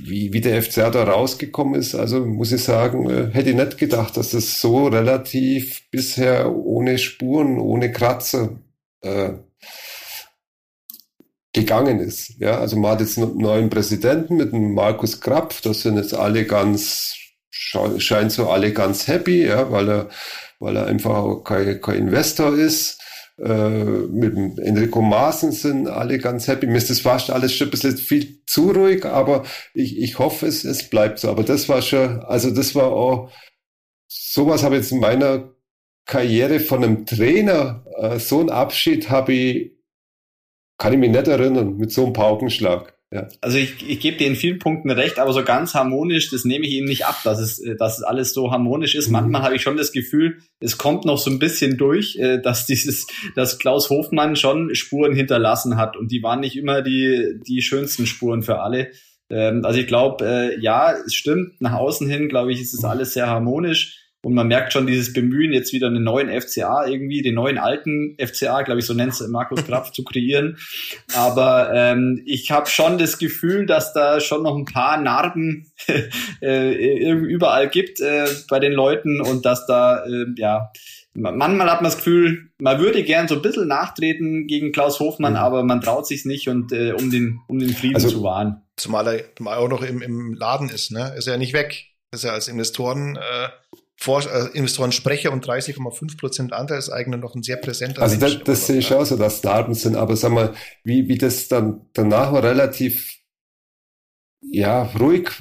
wie, wie der FCA da rausgekommen ist, also muss ich sagen, äh, hätte ich nicht gedacht, dass das so relativ bisher ohne Spuren, ohne Kratzer äh, gegangen ist. Ja, also man hat jetzt einen neuen Präsidenten mit dem Markus Krapf, das sind jetzt alle ganz, scheint so alle ganz happy, ja, weil er, weil er einfach auch kein, kein Investor ist. Äh, mit Enrico Maaßen sind alle ganz happy. Mir ist das fast alles schon ein bisschen viel zu ruhig, aber ich, ich hoffe, es, es bleibt so. Aber das war schon, also das war auch, sowas habe ich jetzt in meiner Karriere von einem Trainer, äh, so einen Abschied habe ich, kann ich mich nicht erinnern, mit so einem Paukenschlag. Ja. Also ich, ich gebe dir in vielen Punkten recht, aber so ganz harmonisch, das nehme ich ihm nicht ab, dass es, äh, dass es alles so harmonisch ist. Mhm. Manchmal habe ich schon das Gefühl, es kommt noch so ein bisschen durch, äh, dass dieses, dass Klaus Hofmann schon Spuren hinterlassen hat und die waren nicht immer die, die schönsten Spuren für alle. Ähm, also ich glaube, äh, ja, es stimmt. Nach außen hin, glaube ich, ist es alles sehr harmonisch. Und man merkt schon dieses Bemühen, jetzt wieder einen neuen FCA irgendwie, den neuen alten FCA, glaube ich, so nennt es Markus Graf, zu kreieren. Aber ähm, ich habe schon das Gefühl, dass da schon noch ein paar Narben äh, überall gibt äh, bei den Leuten und dass da, äh, ja, manchmal hat man das Gefühl, man würde gern so ein bisschen nachtreten gegen Klaus Hofmann, mhm. aber man traut sich nicht und äh, um den um den Frieden also, zu wahren. Zumal er zumal auch noch im, im Laden ist, ne? Ist er ja nicht weg. Ist er als Investoren äh, vor, äh, Investorensprecher und 30,5 Prozent Anteilseigner noch ein sehr präsenter Also das, das sehe ich auch so, dass Daten sind, aber sag mal, wie, wie das dann danach relativ ja, ruhig,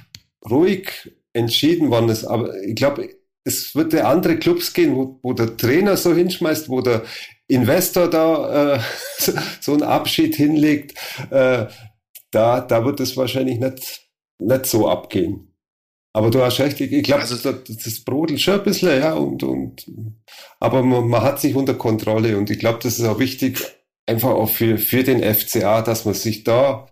ruhig entschieden worden ist. Aber ich glaube, es wird ja andere Clubs gehen, wo, wo der Trainer so hinschmeißt, wo der Investor da äh, so einen Abschied hinlegt. Äh, da, da wird es wahrscheinlich nicht, nicht so abgehen. Aber du hast recht, ich glaube, also, das, das brodelt schon ein bisschen, ja, und, und, aber man, man hat sich unter Kontrolle und ich glaube, das ist auch wichtig, einfach auch für, für den FCA, dass man sich da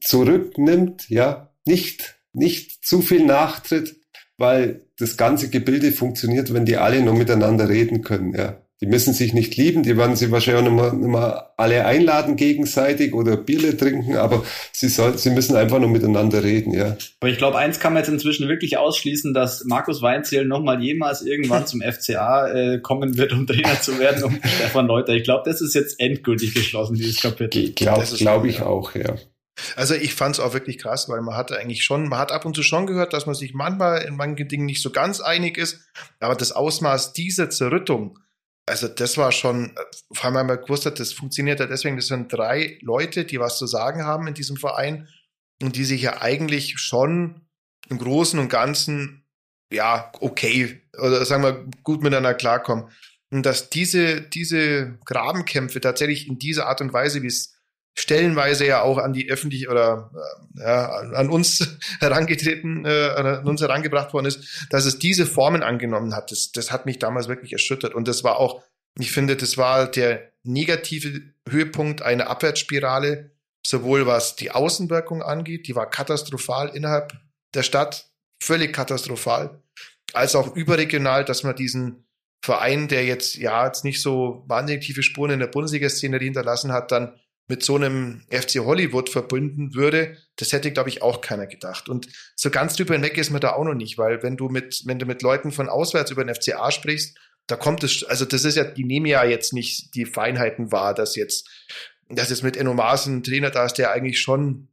zurücknimmt, ja, nicht, nicht zu viel nachtritt, weil das ganze Gebilde funktioniert, wenn die alle nur miteinander reden können, ja. Die müssen sich nicht lieben, die werden sie wahrscheinlich auch nicht mehr, nicht mehr alle einladen gegenseitig oder Bierle trinken, aber sie, soll, sie müssen einfach nur miteinander reden, ja. Aber ich glaube, eins kann man jetzt inzwischen wirklich ausschließen, dass Markus Weinzierl nochmal jemals irgendwann zum FCA äh, kommen wird, um Trainer zu werden, um Stefan Leuter. Ich glaube, das ist jetzt endgültig geschlossen, dieses Kapitel. Glaube glaub ich auch, ja. Also ich fand es auch wirklich krass, weil man hatte eigentlich schon, man hat ab und zu schon gehört, dass man sich manchmal in manchen Dingen nicht so ganz einig ist, aber das Ausmaß dieser Zerrüttung, also das war schon, vor allem weil man gewusst hat, das funktioniert ja deswegen, das sind drei Leute, die was zu sagen haben in diesem Verein und die sich ja eigentlich schon im Großen und Ganzen, ja, okay, oder sagen wir, gut miteinander klarkommen. Und dass diese, diese Grabenkämpfe tatsächlich in dieser Art und Weise, wie es stellenweise ja auch an die öffentlich oder äh, ja, an uns herangetreten, äh, an uns herangebracht worden ist, dass es diese Formen angenommen hat. Das, das hat mich damals wirklich erschüttert. Und das war auch, ich finde, das war der negative Höhepunkt einer Abwärtsspirale, sowohl was die Außenwirkung angeht, die war katastrophal innerhalb der Stadt, völlig katastrophal, als auch überregional, dass man diesen Verein, der jetzt ja jetzt nicht so wahnsinnig tiefe Spuren in der Bundesliga-Szene hinterlassen hat, dann mit so einem FC Hollywood verbunden würde, das hätte, glaube ich, auch keiner gedacht. Und so ganz drüber hinweg ist man da auch noch nicht, weil wenn du mit, wenn du mit Leuten von auswärts über den FCA sprichst, da kommt es, also das ist ja, die nehmen ja jetzt nicht die Feinheiten wahr, dass jetzt, dass jetzt mit Enno Maaßen ein Trainer da ist, der eigentlich schon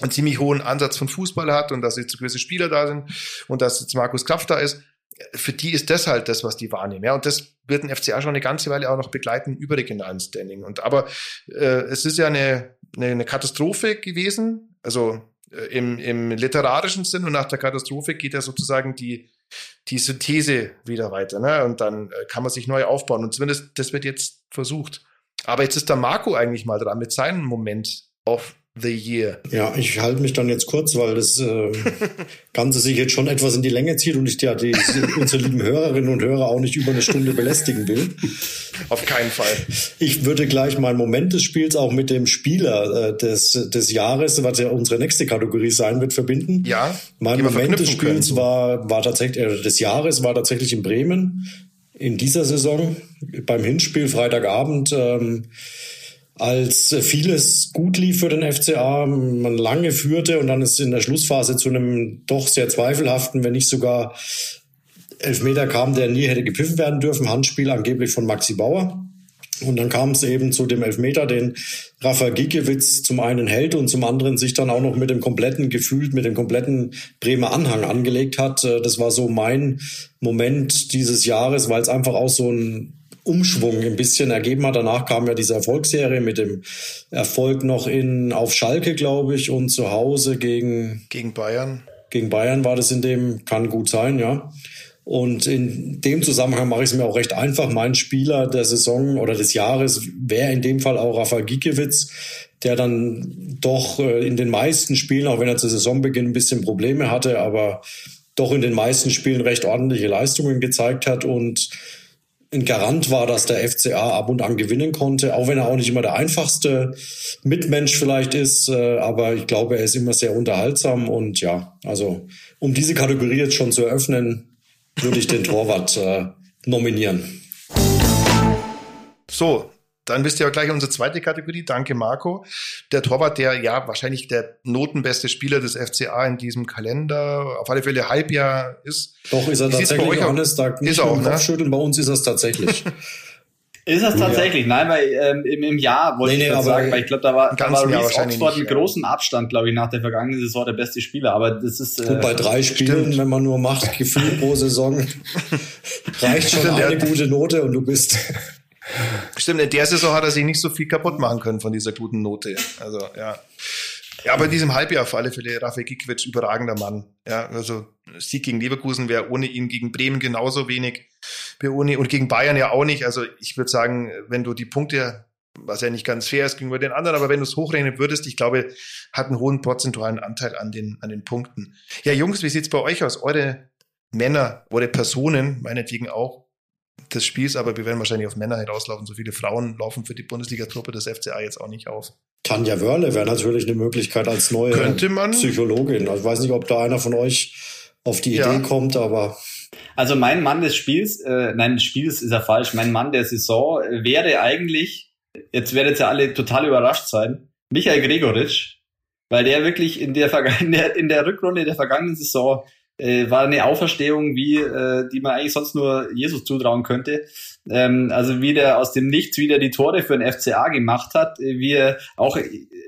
einen ziemlich hohen Ansatz von Fußball hat und dass jetzt gewisse Spieler da sind und dass jetzt Markus Kraft da ist. Für die ist das halt das, was die wahrnehmen. Ja, und das wird ein FCA schon eine ganze Weile auch noch begleiten über regionalen Standing. Und aber äh, es ist ja eine, eine, eine Katastrophe gewesen. Also äh, im, im literarischen Sinn und nach der Katastrophe geht ja sozusagen die, die Synthese wieder weiter. Ne? Und dann äh, kann man sich neu aufbauen. Und zumindest das wird jetzt versucht. Aber jetzt ist der Marco eigentlich mal dran mit seinem Moment auf the Year. Ja, ich halte mich dann jetzt kurz, weil das äh, Ganze sich jetzt schon etwas in die Länge zieht und ich ja die, unsere lieben Hörerinnen und Hörer auch nicht über eine Stunde belästigen will. Auf keinen Fall. Ich würde gleich meinen Moment des Spiels auch mit dem Spieler äh, des, des Jahres, was ja unsere nächste Kategorie sein wird, verbinden. Ja. Mein Moment des Spiels können. war, war tatsächlich, äh, des Jahres war tatsächlich in Bremen in dieser Saison beim Hinspiel Freitagabend. Ähm, als vieles gut lief für den FCA, man lange führte und dann ist in der Schlussphase zu einem doch sehr zweifelhaften, wenn nicht sogar Elfmeter kam, der nie hätte gepfiffen werden dürfen, Handspiel angeblich von Maxi Bauer. Und dann kam es eben zu dem Elfmeter, den Rafa Giekewitz zum einen hält und zum anderen sich dann auch noch mit dem kompletten gefühlt, mit dem kompletten Bremer Anhang angelegt hat. Das war so mein Moment dieses Jahres, weil es einfach auch so ein Umschwung ein bisschen ergeben hat. Danach kam ja diese Erfolgsserie mit dem Erfolg noch in auf Schalke, glaube ich, und zu Hause gegen gegen Bayern. Gegen Bayern war das in dem kann gut sein, ja. Und in dem Zusammenhang mache ich es mir auch recht einfach. Mein Spieler der Saison oder des Jahres wäre in dem Fall auch Rafa Gikiewicz, der dann doch äh, in den meisten Spielen, auch wenn er zu Saisonbeginn ein bisschen Probleme hatte, aber doch in den meisten Spielen recht ordentliche Leistungen gezeigt hat und ein Garant war, dass der FCA ab und an gewinnen konnte, auch wenn er auch nicht immer der einfachste Mitmensch vielleicht ist, äh, aber ich glaube, er ist immer sehr unterhaltsam und ja, also um diese Kategorie jetzt schon zu eröffnen, würde ich den Torwart äh, nominieren. So, dann wisst ihr auch gleich unsere zweite Kategorie. Danke, Marco. Der Torwart, der ja wahrscheinlich der notenbeste Spieler des FCA in diesem Kalender, auf alle Fälle Halbjahr ist. Doch, ist er Wie tatsächlich, Johannes, da nicht ist auch, ne? Kopfschütteln, bei uns ist es tatsächlich. Ist das tatsächlich? Ja. Nein, weil ähm, im, im Jahr wollte nee, ich nee, sagen, weil ich glaube, da war, da war Reese Oxford mit großem Abstand, glaube ich, nach der vergangenen Saison der beste Spieler. Aber das ist äh, Gut, bei drei Spielen, stimmt. wenn man nur macht, Gefühl pro Saison, reicht schon eine gute Note und du bist Stimmt, in der Saison hat er sich nicht so viel kaputt machen können von dieser guten Note. Also, ja. Ja, aber in diesem Halbjahr auf alle Fälle Rafael Gikwitsch überragender Mann. Ja, also Sieg gegen Leverkusen wäre ohne ihn gegen Bremen genauso wenig. Ohne, und gegen Bayern ja auch nicht. Also ich würde sagen, wenn du die Punkte, was ja nicht ganz fair ist gegenüber den anderen, aber wenn du es hochrechnen würdest, ich glaube, hat einen hohen prozentualen Anteil an den, an den Punkten. Ja, Jungs, wie sieht's bei euch aus? Eure Männer, eure Personen, meinetwegen auch, des Spiels, aber wir werden wahrscheinlich auf Männer hinauslaufen. So viele Frauen laufen für die Bundesliga-Truppe des FCA jetzt auch nicht auf. Tanja Wörle wäre natürlich eine Möglichkeit als neue Könnte man. Psychologin. Also ich weiß nicht, ob da einer von euch auf die ja. Idee kommt, aber. Also mein Mann des Spiels, äh, nein, des Spiels ist ja falsch. Mein Mann der Saison wäre eigentlich, jetzt werdet ihr alle total überrascht sein, Michael Gregoritsch, weil der wirklich in der, in der, in der Rückrunde der vergangenen Saison äh, war eine Auferstehung, wie äh, die man eigentlich sonst nur Jesus zutrauen könnte. Ähm, also wie der aus dem Nichts wieder die Tore für den FCA gemacht hat, äh, wie er auch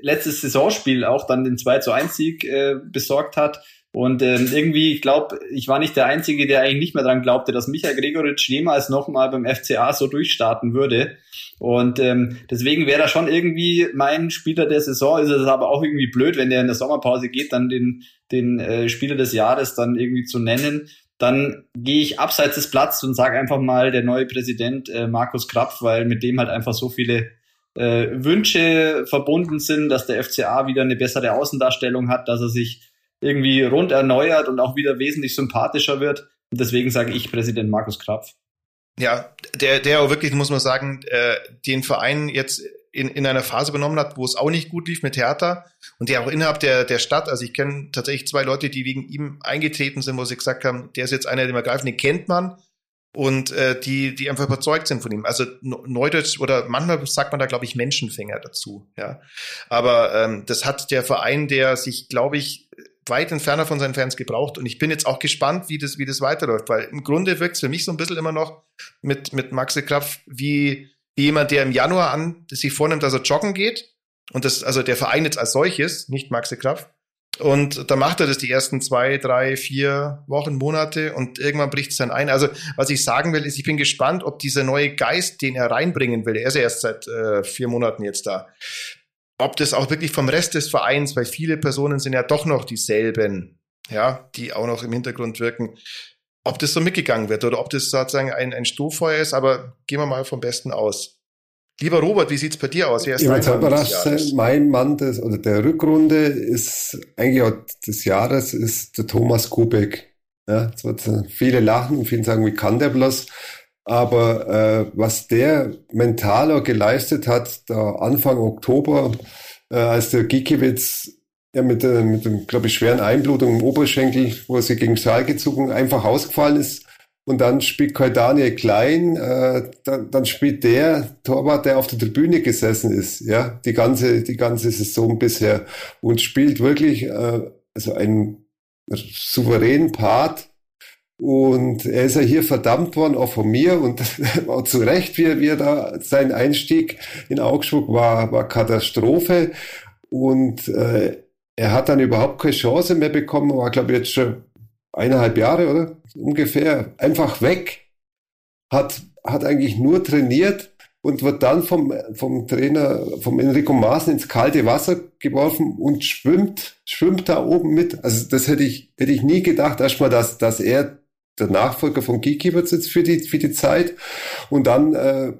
letztes Saisonspiel auch dann den 2 zu 1 Sieg äh, besorgt hat. Und ähm, irgendwie, ich glaube, ich war nicht der Einzige, der eigentlich nicht mehr dran glaubte, dass Michael Gregoritsch jemals nochmal beim FCA so durchstarten würde. Und ähm, deswegen wäre das schon irgendwie mein Spieler der Saison. Ist es aber auch irgendwie blöd, wenn der in der Sommerpause geht, dann den, den äh, Spieler des Jahres dann irgendwie zu nennen. Dann gehe ich abseits des Platzes und sage einfach mal der neue Präsident äh, Markus Krapf, weil mit dem halt einfach so viele äh, Wünsche verbunden sind, dass der FCA wieder eine bessere Außendarstellung hat, dass er sich irgendwie rund erneuert und auch wieder wesentlich sympathischer wird. Und deswegen sage ich Präsident Markus Krapf. Ja, der, der auch wirklich, muss man sagen, äh, den Verein jetzt in, in einer Phase benommen hat, wo es auch nicht gut lief mit Hertha und der auch innerhalb der, der Stadt, also ich kenne tatsächlich zwei Leute, die wegen ihm eingetreten sind, wo sie gesagt haben, der ist jetzt einer, den wir greifen, den kennt man und äh, die, die einfach überzeugt sind von ihm. Also Neudeutsch oder manchmal sagt man da, glaube ich, Menschenfänger dazu, ja. Aber ähm, das hat der Verein, der sich, glaube ich, weit entferner von seinen Fans gebraucht. Und ich bin jetzt auch gespannt, wie das, wie das weiterläuft, weil im Grunde wirkt es für mich so ein bisschen immer noch mit, mit Maxi Kraft wie, wie jemand, der im Januar an, sich vornimmt, dass er joggen geht. Und das, also der Verein jetzt als solches, nicht Maxi Kraft, Und da macht er das die ersten zwei, drei, vier Wochen, Monate und irgendwann bricht es dann ein. Also was ich sagen will, ist, ich bin gespannt, ob dieser neue Geist, den er reinbringen will, er ist ja erst seit äh, vier Monaten jetzt da, ob das auch wirklich vom Rest des Vereins, weil viele Personen sind ja doch noch dieselben, ja, die auch noch im Hintergrund wirken, ob das so mitgegangen wird oder ob das sozusagen ein, ein Strohfeuer ist, aber gehen wir mal vom Besten aus. Lieber Robert, wie sieht's bei dir aus? Wer ist ich dein. Mein Mann des, oder der Rückrunde ist eigentlich auch des Jahres ist der Thomas Kubek. Ja, wird viele lachen und viele sagen, wie kann der bloß? Aber äh, was der mentaler geleistet hat, da Anfang Oktober, äh, als der Gikiewicz ja mit, äh, mit dem, glaube ich, schweren Einblutung im Oberschenkel, wo sie gegen Stahl gezogen, einfach ausgefallen ist, und dann spielt kein Daniel Klein, äh, dann, dann spielt der Torwart, der auf der Tribüne gesessen ist, ja, die ganze, die ganze Saison bisher und spielt wirklich äh, also einen souveränen Part. Und er ist ja hier verdammt worden, auch von mir und auch zu Recht, wie, wie er da sein Einstieg in Augsburg war, war Katastrophe. Und äh, er hat dann überhaupt keine Chance mehr bekommen, war glaube ich jetzt schon eineinhalb Jahre, oder? Ungefähr. Einfach weg. Hat, hat eigentlich nur trainiert und wird dann vom, vom Trainer, vom Enrico Maaßen ins kalte Wasser geworfen und schwimmt, schwimmt da oben mit. Also das hätte ich, hätte ich nie gedacht, erstmal, dass, dass er der Nachfolger von wird jetzt für die, für die Zeit. Und dann äh,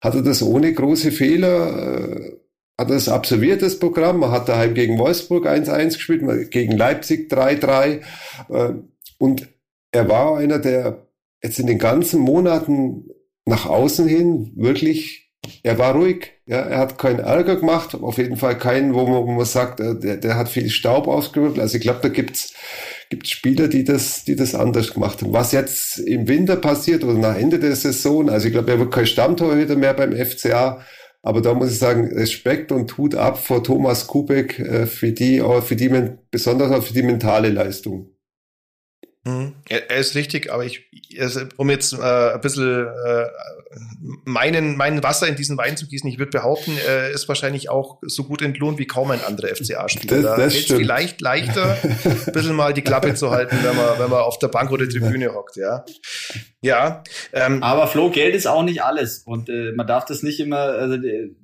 hat er das ohne große Fehler äh, hat das absolviert, das Programm. Man hat daheim gegen Wolfsburg 1-1 gespielt, gegen Leipzig 3-3. Äh, und er war einer, der jetzt in den ganzen Monaten nach außen hin wirklich, er war ruhig. Ja, er hat keinen Ärger gemacht, auf jeden Fall keinen, wo man, wo man sagt, äh, der, der hat viel Staub ausgewirbelt. Also ich glaube, da gibt's gibt Spieler, die das, die das anders gemacht haben. Was jetzt im Winter passiert oder nach Ende der Saison, also ich glaube, er wird kein Stammtorhüter mehr beim FCA. Aber da muss ich sagen, Respekt und Hut ab vor Thomas Kubek äh, für die, für die, besonders auch für die mentale Leistung. Mhm. Er, er, ist richtig, aber ich, also, um jetzt äh, ein bisschen äh, meinen, meinen Wasser in diesen Wein zu gießen, ich würde behaupten, er ist wahrscheinlich auch so gut entlohnt wie kaum ein anderer FCA-Spieler. Da fällt es vielleicht leichter, ein bisschen mal die Klappe zu halten, wenn man, wenn man auf der Bank oder Tribüne hockt, ja. Ja. Ähm, aber Flo, Geld ist auch nicht alles. Und äh, man darf das nicht immer, also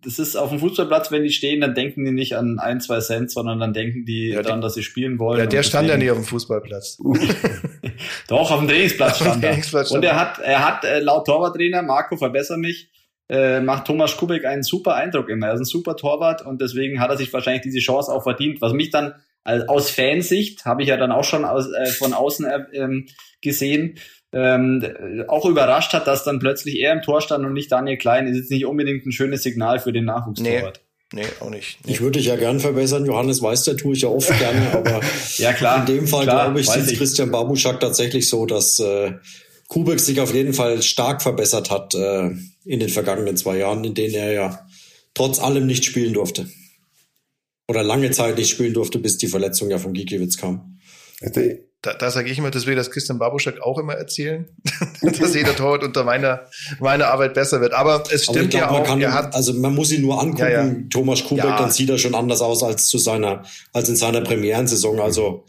das ist auf dem Fußballplatz, wenn die stehen, dann denken die nicht an ein, zwei Cent, sondern dann denken die ja, daran, dass sie spielen wollen. Ja, der stand ja nicht auf dem Fußballplatz. Doch, auf dem Trainingsplatz stand er. Und er hat, er hat äh, laut Torwarttrainer, Marco, verbessere mich, äh, macht Thomas Kubek einen super Eindruck immer. Er ist ein super Torwart und deswegen hat er sich wahrscheinlich diese Chance auch verdient. Was mich dann also aus Fansicht, habe ich ja dann auch schon aus, äh, von außen äh, ähm, gesehen, ähm, auch überrascht hat, dass dann plötzlich er im Tor stand und nicht Daniel Klein, ist jetzt nicht unbedingt ein schönes Signal für den Nachwuchstorwart. Nee. Nee, auch nicht. Nee. Ich würde dich ja gern verbessern, Johannes weiß, der tue ich ja oft gerne, aber ja, klar, in dem Fall glaube ich, sieht. Christian Babuschak tatsächlich so, dass äh, Kubek sich auf jeden Fall stark verbessert hat äh, in den vergangenen zwei Jahren, in denen er ja trotz allem nicht spielen durfte. Oder lange Zeit nicht spielen durfte, bis die Verletzung ja von Gikiewicz kam da, da sage ich immer, das will das Christian Babuschak auch immer erzählen, dass jeder Torwart unter meiner, meiner Arbeit besser wird. Aber es stimmt glaub, ja auch. Kann, er hat, also man muss ihn nur angucken, ja, ja. Thomas Kubek, ja. dann sieht er schon anders aus als zu seiner, als in seiner Premierensaison. Also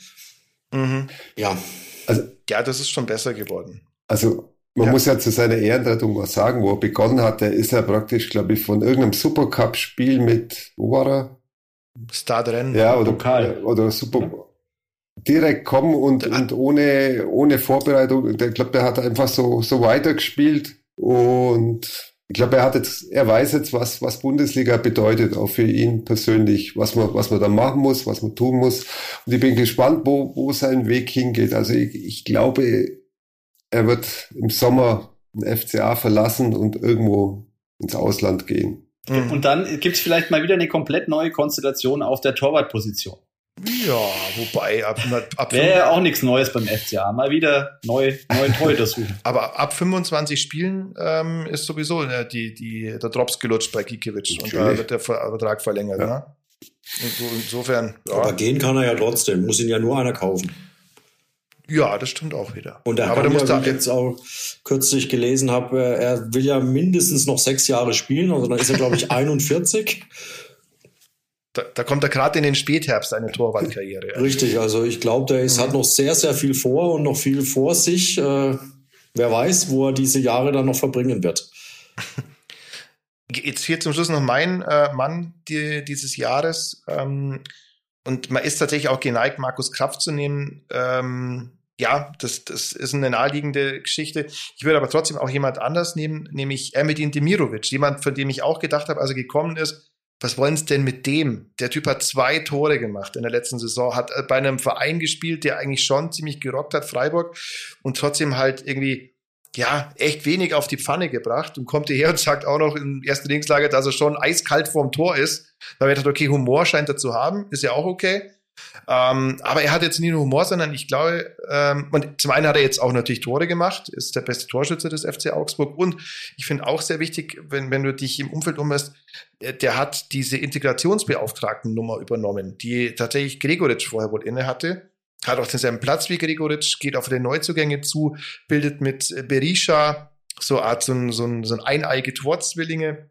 mhm. ja. Also, ja, das ist schon besser geworden. Also man ja. muss ja zu seiner Ehrenrettung was sagen, wo er begonnen hat, der ist ja praktisch, glaube ich, von irgendeinem Supercup-Spiel mit, wo war er? Startrennen. Ja, oder, Pokal. oder Super, direkt kommen und, und ohne, ohne Vorbereitung. Ich glaube, der hat einfach so, so weitergespielt und ich glaube, er hat jetzt, er weiß jetzt, was, was Bundesliga bedeutet, auch für ihn persönlich, was man, was man da machen muss, was man tun muss. Und ich bin gespannt, wo, wo sein Weg hingeht. Also ich, ich glaube, er wird im Sommer den FCA verlassen und irgendwo ins Ausland gehen. Und dann gibt's vielleicht mal wieder eine komplett neue Konstellation auf der Torwartposition. Ja, wobei ab, ab wäre auch nichts Neues beim FCA. Mal wieder neu, neuen Torhüter suchen. Aber ab 25 Spielen ähm, ist sowieso äh, die, die, der Drops gelutscht bei Gikiewicz und da wird der Vertrag verlängert. Ja. Ne? insofern. Ja. Aber gehen kann er ja trotzdem. Muss ihn ja nur einer kaufen. Ja, das stimmt auch wieder. Und er Aber kann ja, wie ich jetzt auch kürzlich gelesen habe, äh, er will ja mindestens noch sechs Jahre spielen. Also dann ist er, glaube ich, 41. da, da kommt er gerade in den Spätherbst eine Torwartkarriere. Richtig, also ich glaube, der ist, mhm. hat noch sehr, sehr viel vor und noch viel vor sich. Äh, wer weiß, wo er diese Jahre dann noch verbringen wird. Jetzt hier zum Schluss noch mein äh, Mann die, dieses Jahres. Ähm, und man ist tatsächlich auch geneigt, Markus Kraft zu nehmen. Ähm, ja, das, das ist eine naheliegende Geschichte. Ich würde aber trotzdem auch jemand anders nehmen, nämlich Ermedin Demirovic, jemand, von dem ich auch gedacht habe, als er gekommen ist, was wollen sie denn mit dem? Der Typ hat zwei Tore gemacht in der letzten Saison, hat äh, bei einem Verein gespielt, der eigentlich schon ziemlich gerockt hat, Freiburg, und trotzdem halt irgendwie, ja, echt wenig auf die Pfanne gebracht und kommt hierher und sagt auch noch im ersten Linkslager, dass er schon eiskalt vorm Tor ist. Da wird gedacht, okay, Humor scheint er zu haben, ist ja auch okay. Ähm, aber er hat jetzt nie nur Humor, sondern ich glaube, ähm, und zum einen hat er jetzt auch natürlich Tore gemacht, ist der beste Torschütze des FC Augsburg. Und ich finde auch sehr wichtig, wenn, wenn du dich im Umfeld umhörst, der, hat diese Integrationsbeauftragten-Nummer übernommen, die tatsächlich Gregoritsch vorher wohl inne hatte. Hat auch denselben Platz wie Gregoritsch, geht auf die Neuzugänge zu, bildet mit Berisha so eine Art so ein, so ein, so ein eineige Torzwillinge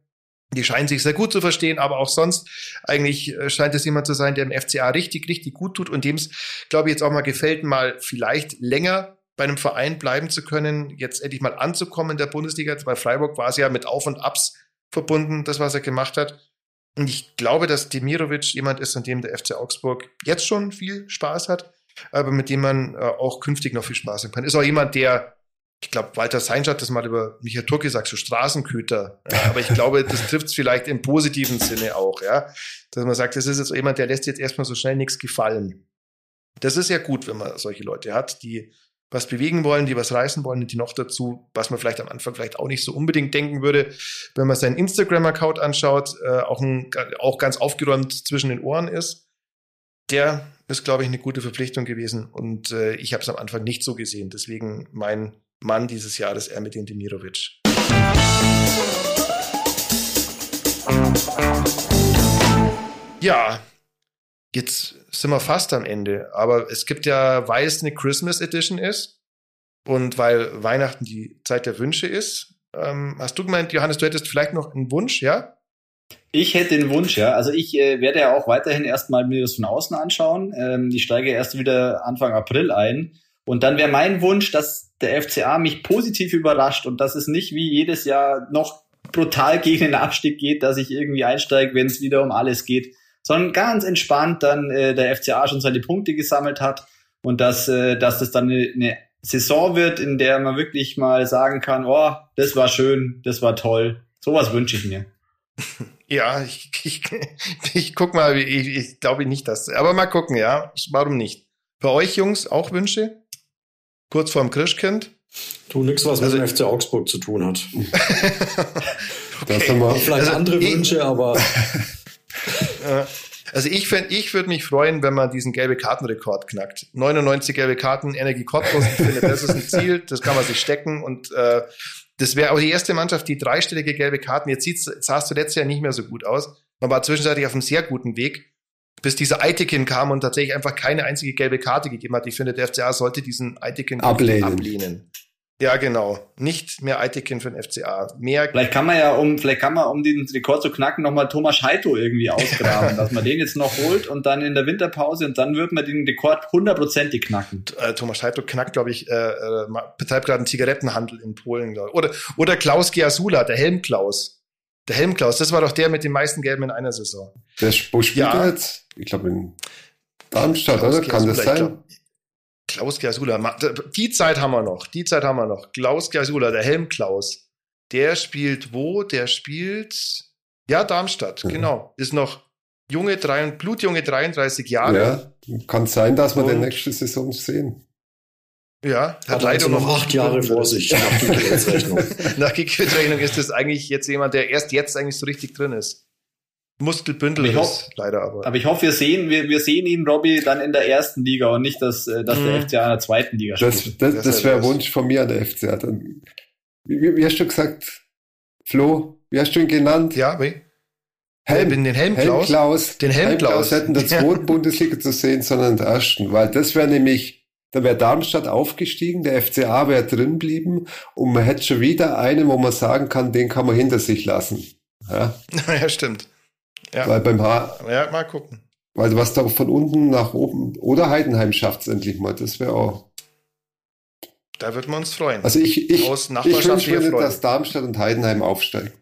die scheinen sich sehr gut zu verstehen, aber auch sonst eigentlich äh, scheint es jemand zu sein, der im FCA richtig, richtig gut tut und dem es, glaube ich, jetzt auch mal gefällt, mal vielleicht länger bei einem Verein bleiben zu können, jetzt endlich mal anzukommen in der Bundesliga. Bei Freiburg war es ja mit Auf und Abs verbunden, das, was er gemacht hat. Und ich glaube, dass Demirovic jemand ist, an dem der FC Augsburg jetzt schon viel Spaß hat, aber mit dem man äh, auch künftig noch viel Spaß haben kann. Ist auch jemand, der ich glaube, Walter Seinsch hat das mal über Michael Turk gesagt, so Straßenköter. Ja, aber ich glaube, das trifft es vielleicht im positiven Sinne auch, ja. Dass man sagt, das ist jetzt jemand, der lässt jetzt erstmal so schnell nichts gefallen. Das ist ja gut, wenn man solche Leute hat, die was bewegen wollen, die was reißen wollen und die noch dazu, was man vielleicht am Anfang vielleicht auch nicht so unbedingt denken würde, wenn man seinen Instagram-Account anschaut, äh, auch, ein, auch ganz aufgeräumt zwischen den Ohren ist. Der ist, glaube ich, eine gute Verpflichtung gewesen und äh, ich habe es am Anfang nicht so gesehen. Deswegen mein Mann dieses Jahres, Ermetin Demirovic. Ja, jetzt sind wir fast am Ende, aber es gibt ja, weil es eine Christmas Edition ist und weil Weihnachten die Zeit der Wünsche ist, ähm, hast du gemeint, Johannes, du hättest vielleicht noch einen Wunsch, ja? Ich hätte den Wunsch, ja. Also ich äh, werde ja auch weiterhin erstmal mir das von außen anschauen. Ähm, ich steige erst wieder Anfang April ein. Und dann wäre mein Wunsch, dass der FCA mich positiv überrascht und dass es nicht wie jedes Jahr noch brutal gegen den Abstieg geht, dass ich irgendwie einsteige, wenn es wieder um alles geht, sondern ganz entspannt dann äh, der FCA schon seine Punkte gesammelt hat und dass, äh, dass das dann eine, eine Saison wird, in der man wirklich mal sagen kann, oh, das war schön, das war toll. Sowas wünsche ich mir. Ja, ich, ich, ich guck mal, ich, ich glaube nicht, dass, aber mal gucken, ja, warum nicht? Für euch Jungs auch Wünsche? Kurz vorm Christkind. Tu nichts, was also, mit dem FC Augsburg zu tun hat. okay. Das haben wir vielleicht also andere ich, Wünsche, aber. also ich ich würde mich freuen, wenn man diesen gelbe Kartenrekord knackt. 99 gelbe Karten, Energie Cottbus, ich finde, das ist ein Ziel, das kann man sich stecken und äh, das wäre auch die erste Mannschaft, die dreistellige gelbe Karten. Jetzt sah es zuletzt ja nicht mehr so gut aus. Man war zwischenzeitlich auf einem sehr guten Weg bis dieser Eitekin kam und tatsächlich einfach keine einzige gelbe Karte gegeben hat. Ich finde, der FCA sollte diesen Eitekin ablehnen. ablehnen. Ja, genau. Nicht mehr Eitekin für den FCA. Mehr. Vielleicht kann man ja, um, vielleicht kann man, um den Rekord zu knacken, nochmal Thomas Scheito irgendwie ausgraben, dass man den jetzt noch holt und dann in der Winterpause und dann wird man den Rekord hundertprozentig knacken. Äh, Thomas Scheito knackt, glaube ich, äh, äh, betreibt gerade einen Zigarettenhandel in Polen. Oder, oder Klaus Giasula, der Helm Klaus. Der Helm Klaus, das war doch der mit den meisten Gelben in einer Saison. Der, wo spielt ja. er jetzt? Ich glaube in Darmstadt, Klaus oder? Kann das sein? Glaub, Klaus Gersula. Die Zeit haben wir noch. Die Zeit haben wir noch. Klaus Gersula, der Helm Klaus. Der spielt wo? Der spielt, ja, Darmstadt, mhm. genau. Ist noch junge, drei, blutjunge 33 Jahre. Ja, kann sein, dass wir Und, den nächste Saison sehen. Ja, hat, hat leider also noch acht Jahre vor sich nach Kickbase-Rechnung. nach Kickbase-Rechnung ist das eigentlich jetzt jemand, der erst jetzt eigentlich so richtig drin ist. Muskelbündel ich hoff, leider aber. Aber ich hoffe, wir sehen, wir, wir sehen ihn, Robbie, dann in der ersten Liga und nicht, dass, äh, dass mhm. der FCA in der zweiten Liga spielt. Das, das, das wäre Wunsch von mir an der FCA. Dann, wie, wie, hast du gesagt, Flo? Wie hast du ihn genannt? Ja, wie? Helm, bin den Helmklaus. Helmklaus. Den Helmklaus. Helmklaus hätten der zweiten ja. Bundesliga zu sehen, sondern in der ersten. Weil das wäre nämlich, da wäre Darmstadt aufgestiegen, der FCA wäre drin blieben und man hätte schon wieder einen, wo man sagen kann, den kann man hinter sich lassen. Ja, ja stimmt. Ja. Weil beim H. Ja, mal gucken. Weil was da von unten nach oben oder Heidenheim schafft es endlich mal. Das wäre auch. Da würden wir uns freuen. Also ich, ich, Aus ich wünsche mir, dass Darmstadt und Heidenheim aufsteigen.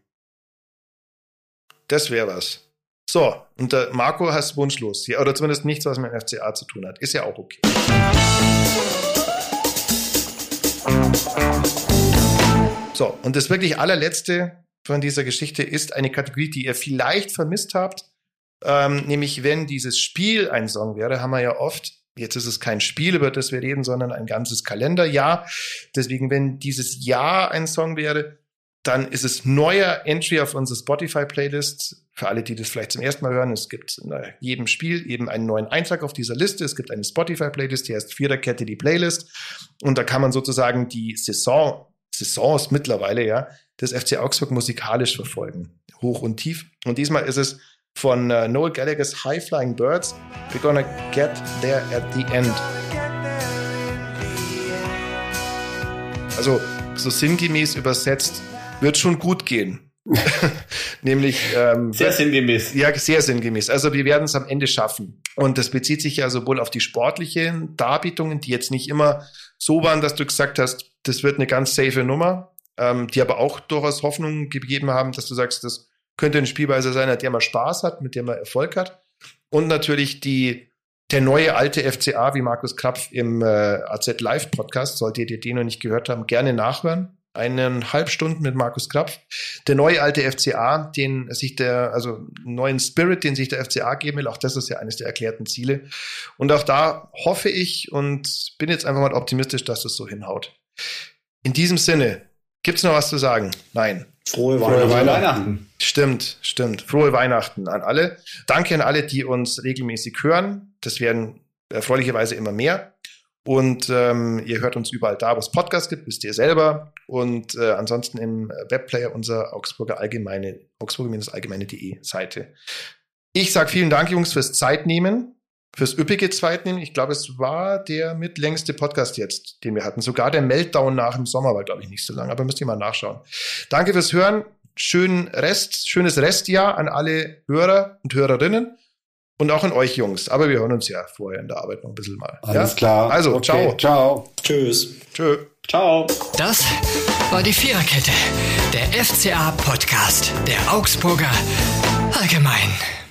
Das wäre was. So, und der Marco hast wunschlos. Ja, oder zumindest nichts, was mit dem FCA zu tun hat. Ist ja auch okay. So, und das wirklich allerletzte von dieser Geschichte ist eine Kategorie, die ihr vielleicht vermisst habt. Ähm, nämlich, wenn dieses Spiel ein Song wäre, haben wir ja oft, jetzt ist es kein Spiel, über das wir reden, sondern ein ganzes Kalenderjahr. Deswegen, wenn dieses Jahr ein Song wäre, dann ist es neuer Entry auf unsere Spotify-Playlist. Für alle, die das vielleicht zum ersten Mal hören, es gibt in jedem Spiel eben einen neuen Eintrag auf dieser Liste. Es gibt eine Spotify-Playlist, die heißt Viererkette die Playlist. Und da kann man sozusagen die Saison, Saisons mittlerweile, ja, des FC Augsburg musikalisch verfolgen. Hoch und tief. Und diesmal ist es von uh, Noel Gallagher's High Flying Birds. We're gonna get there at the end. Also so sinngemäß übersetzt, wird schon gut gehen. Nämlich ähm, sehr sinngemäß. Ja, sehr sinngemäß. Also wir werden es am Ende schaffen. Und das bezieht sich ja sowohl auf die sportlichen Darbietungen, die jetzt nicht immer so waren, dass du gesagt hast, das wird eine ganz safe Nummer, ähm, die aber auch durchaus Hoffnung gegeben haben, dass du sagst, das könnte eine Spielweise sein, mit der man Spaß hat, mit der man Erfolg hat. Und natürlich die der neue alte FCA, wie Markus Krapf im äh, AZ Live Podcast, solltet ihr den noch nicht gehört haben, gerne nachhören eineinhalb Stunden mit Markus Krapf. Der neue alte FCA, den sich der, also neuen Spirit, den sich der FCA geben will, auch das ist ja eines der erklärten Ziele. Und auch da hoffe ich und bin jetzt einfach mal optimistisch, dass das so hinhaut. In diesem Sinne, gibt's noch was zu sagen? Nein. Frohe, Frohe Weihnachten. Weihnachten. Stimmt, stimmt. Frohe Weihnachten an alle. Danke an alle, die uns regelmäßig hören. Das werden erfreulicherweise immer mehr. Und ähm, ihr hört uns überall da, wo es Podcasts gibt, wisst ihr selber. Und äh, ansonsten im Webplayer unserer Augsburger Allgemeine, augsburger-allgemeine.de Seite. Ich sage vielen Dank, Jungs, fürs Zeitnehmen, fürs üppige Zeitnehmen. Ich glaube, es war der mitlängste Podcast jetzt, den wir hatten. Sogar der Meltdown nach dem Sommer war, glaube ich, nicht so lang, aber müsst ihr mal nachschauen. Danke fürs Hören. Schönen Rest, schönes Restjahr an alle Hörer und Hörerinnen. Und auch an euch Jungs. Aber wir hören uns ja vorher in der Arbeit noch ein bisschen mal. Alles ja? klar. Also, okay. ciao. Ciao. Tschüss. Tschö. Ciao. Das war die Viererkette, der FCA-Podcast der Augsburger Allgemein.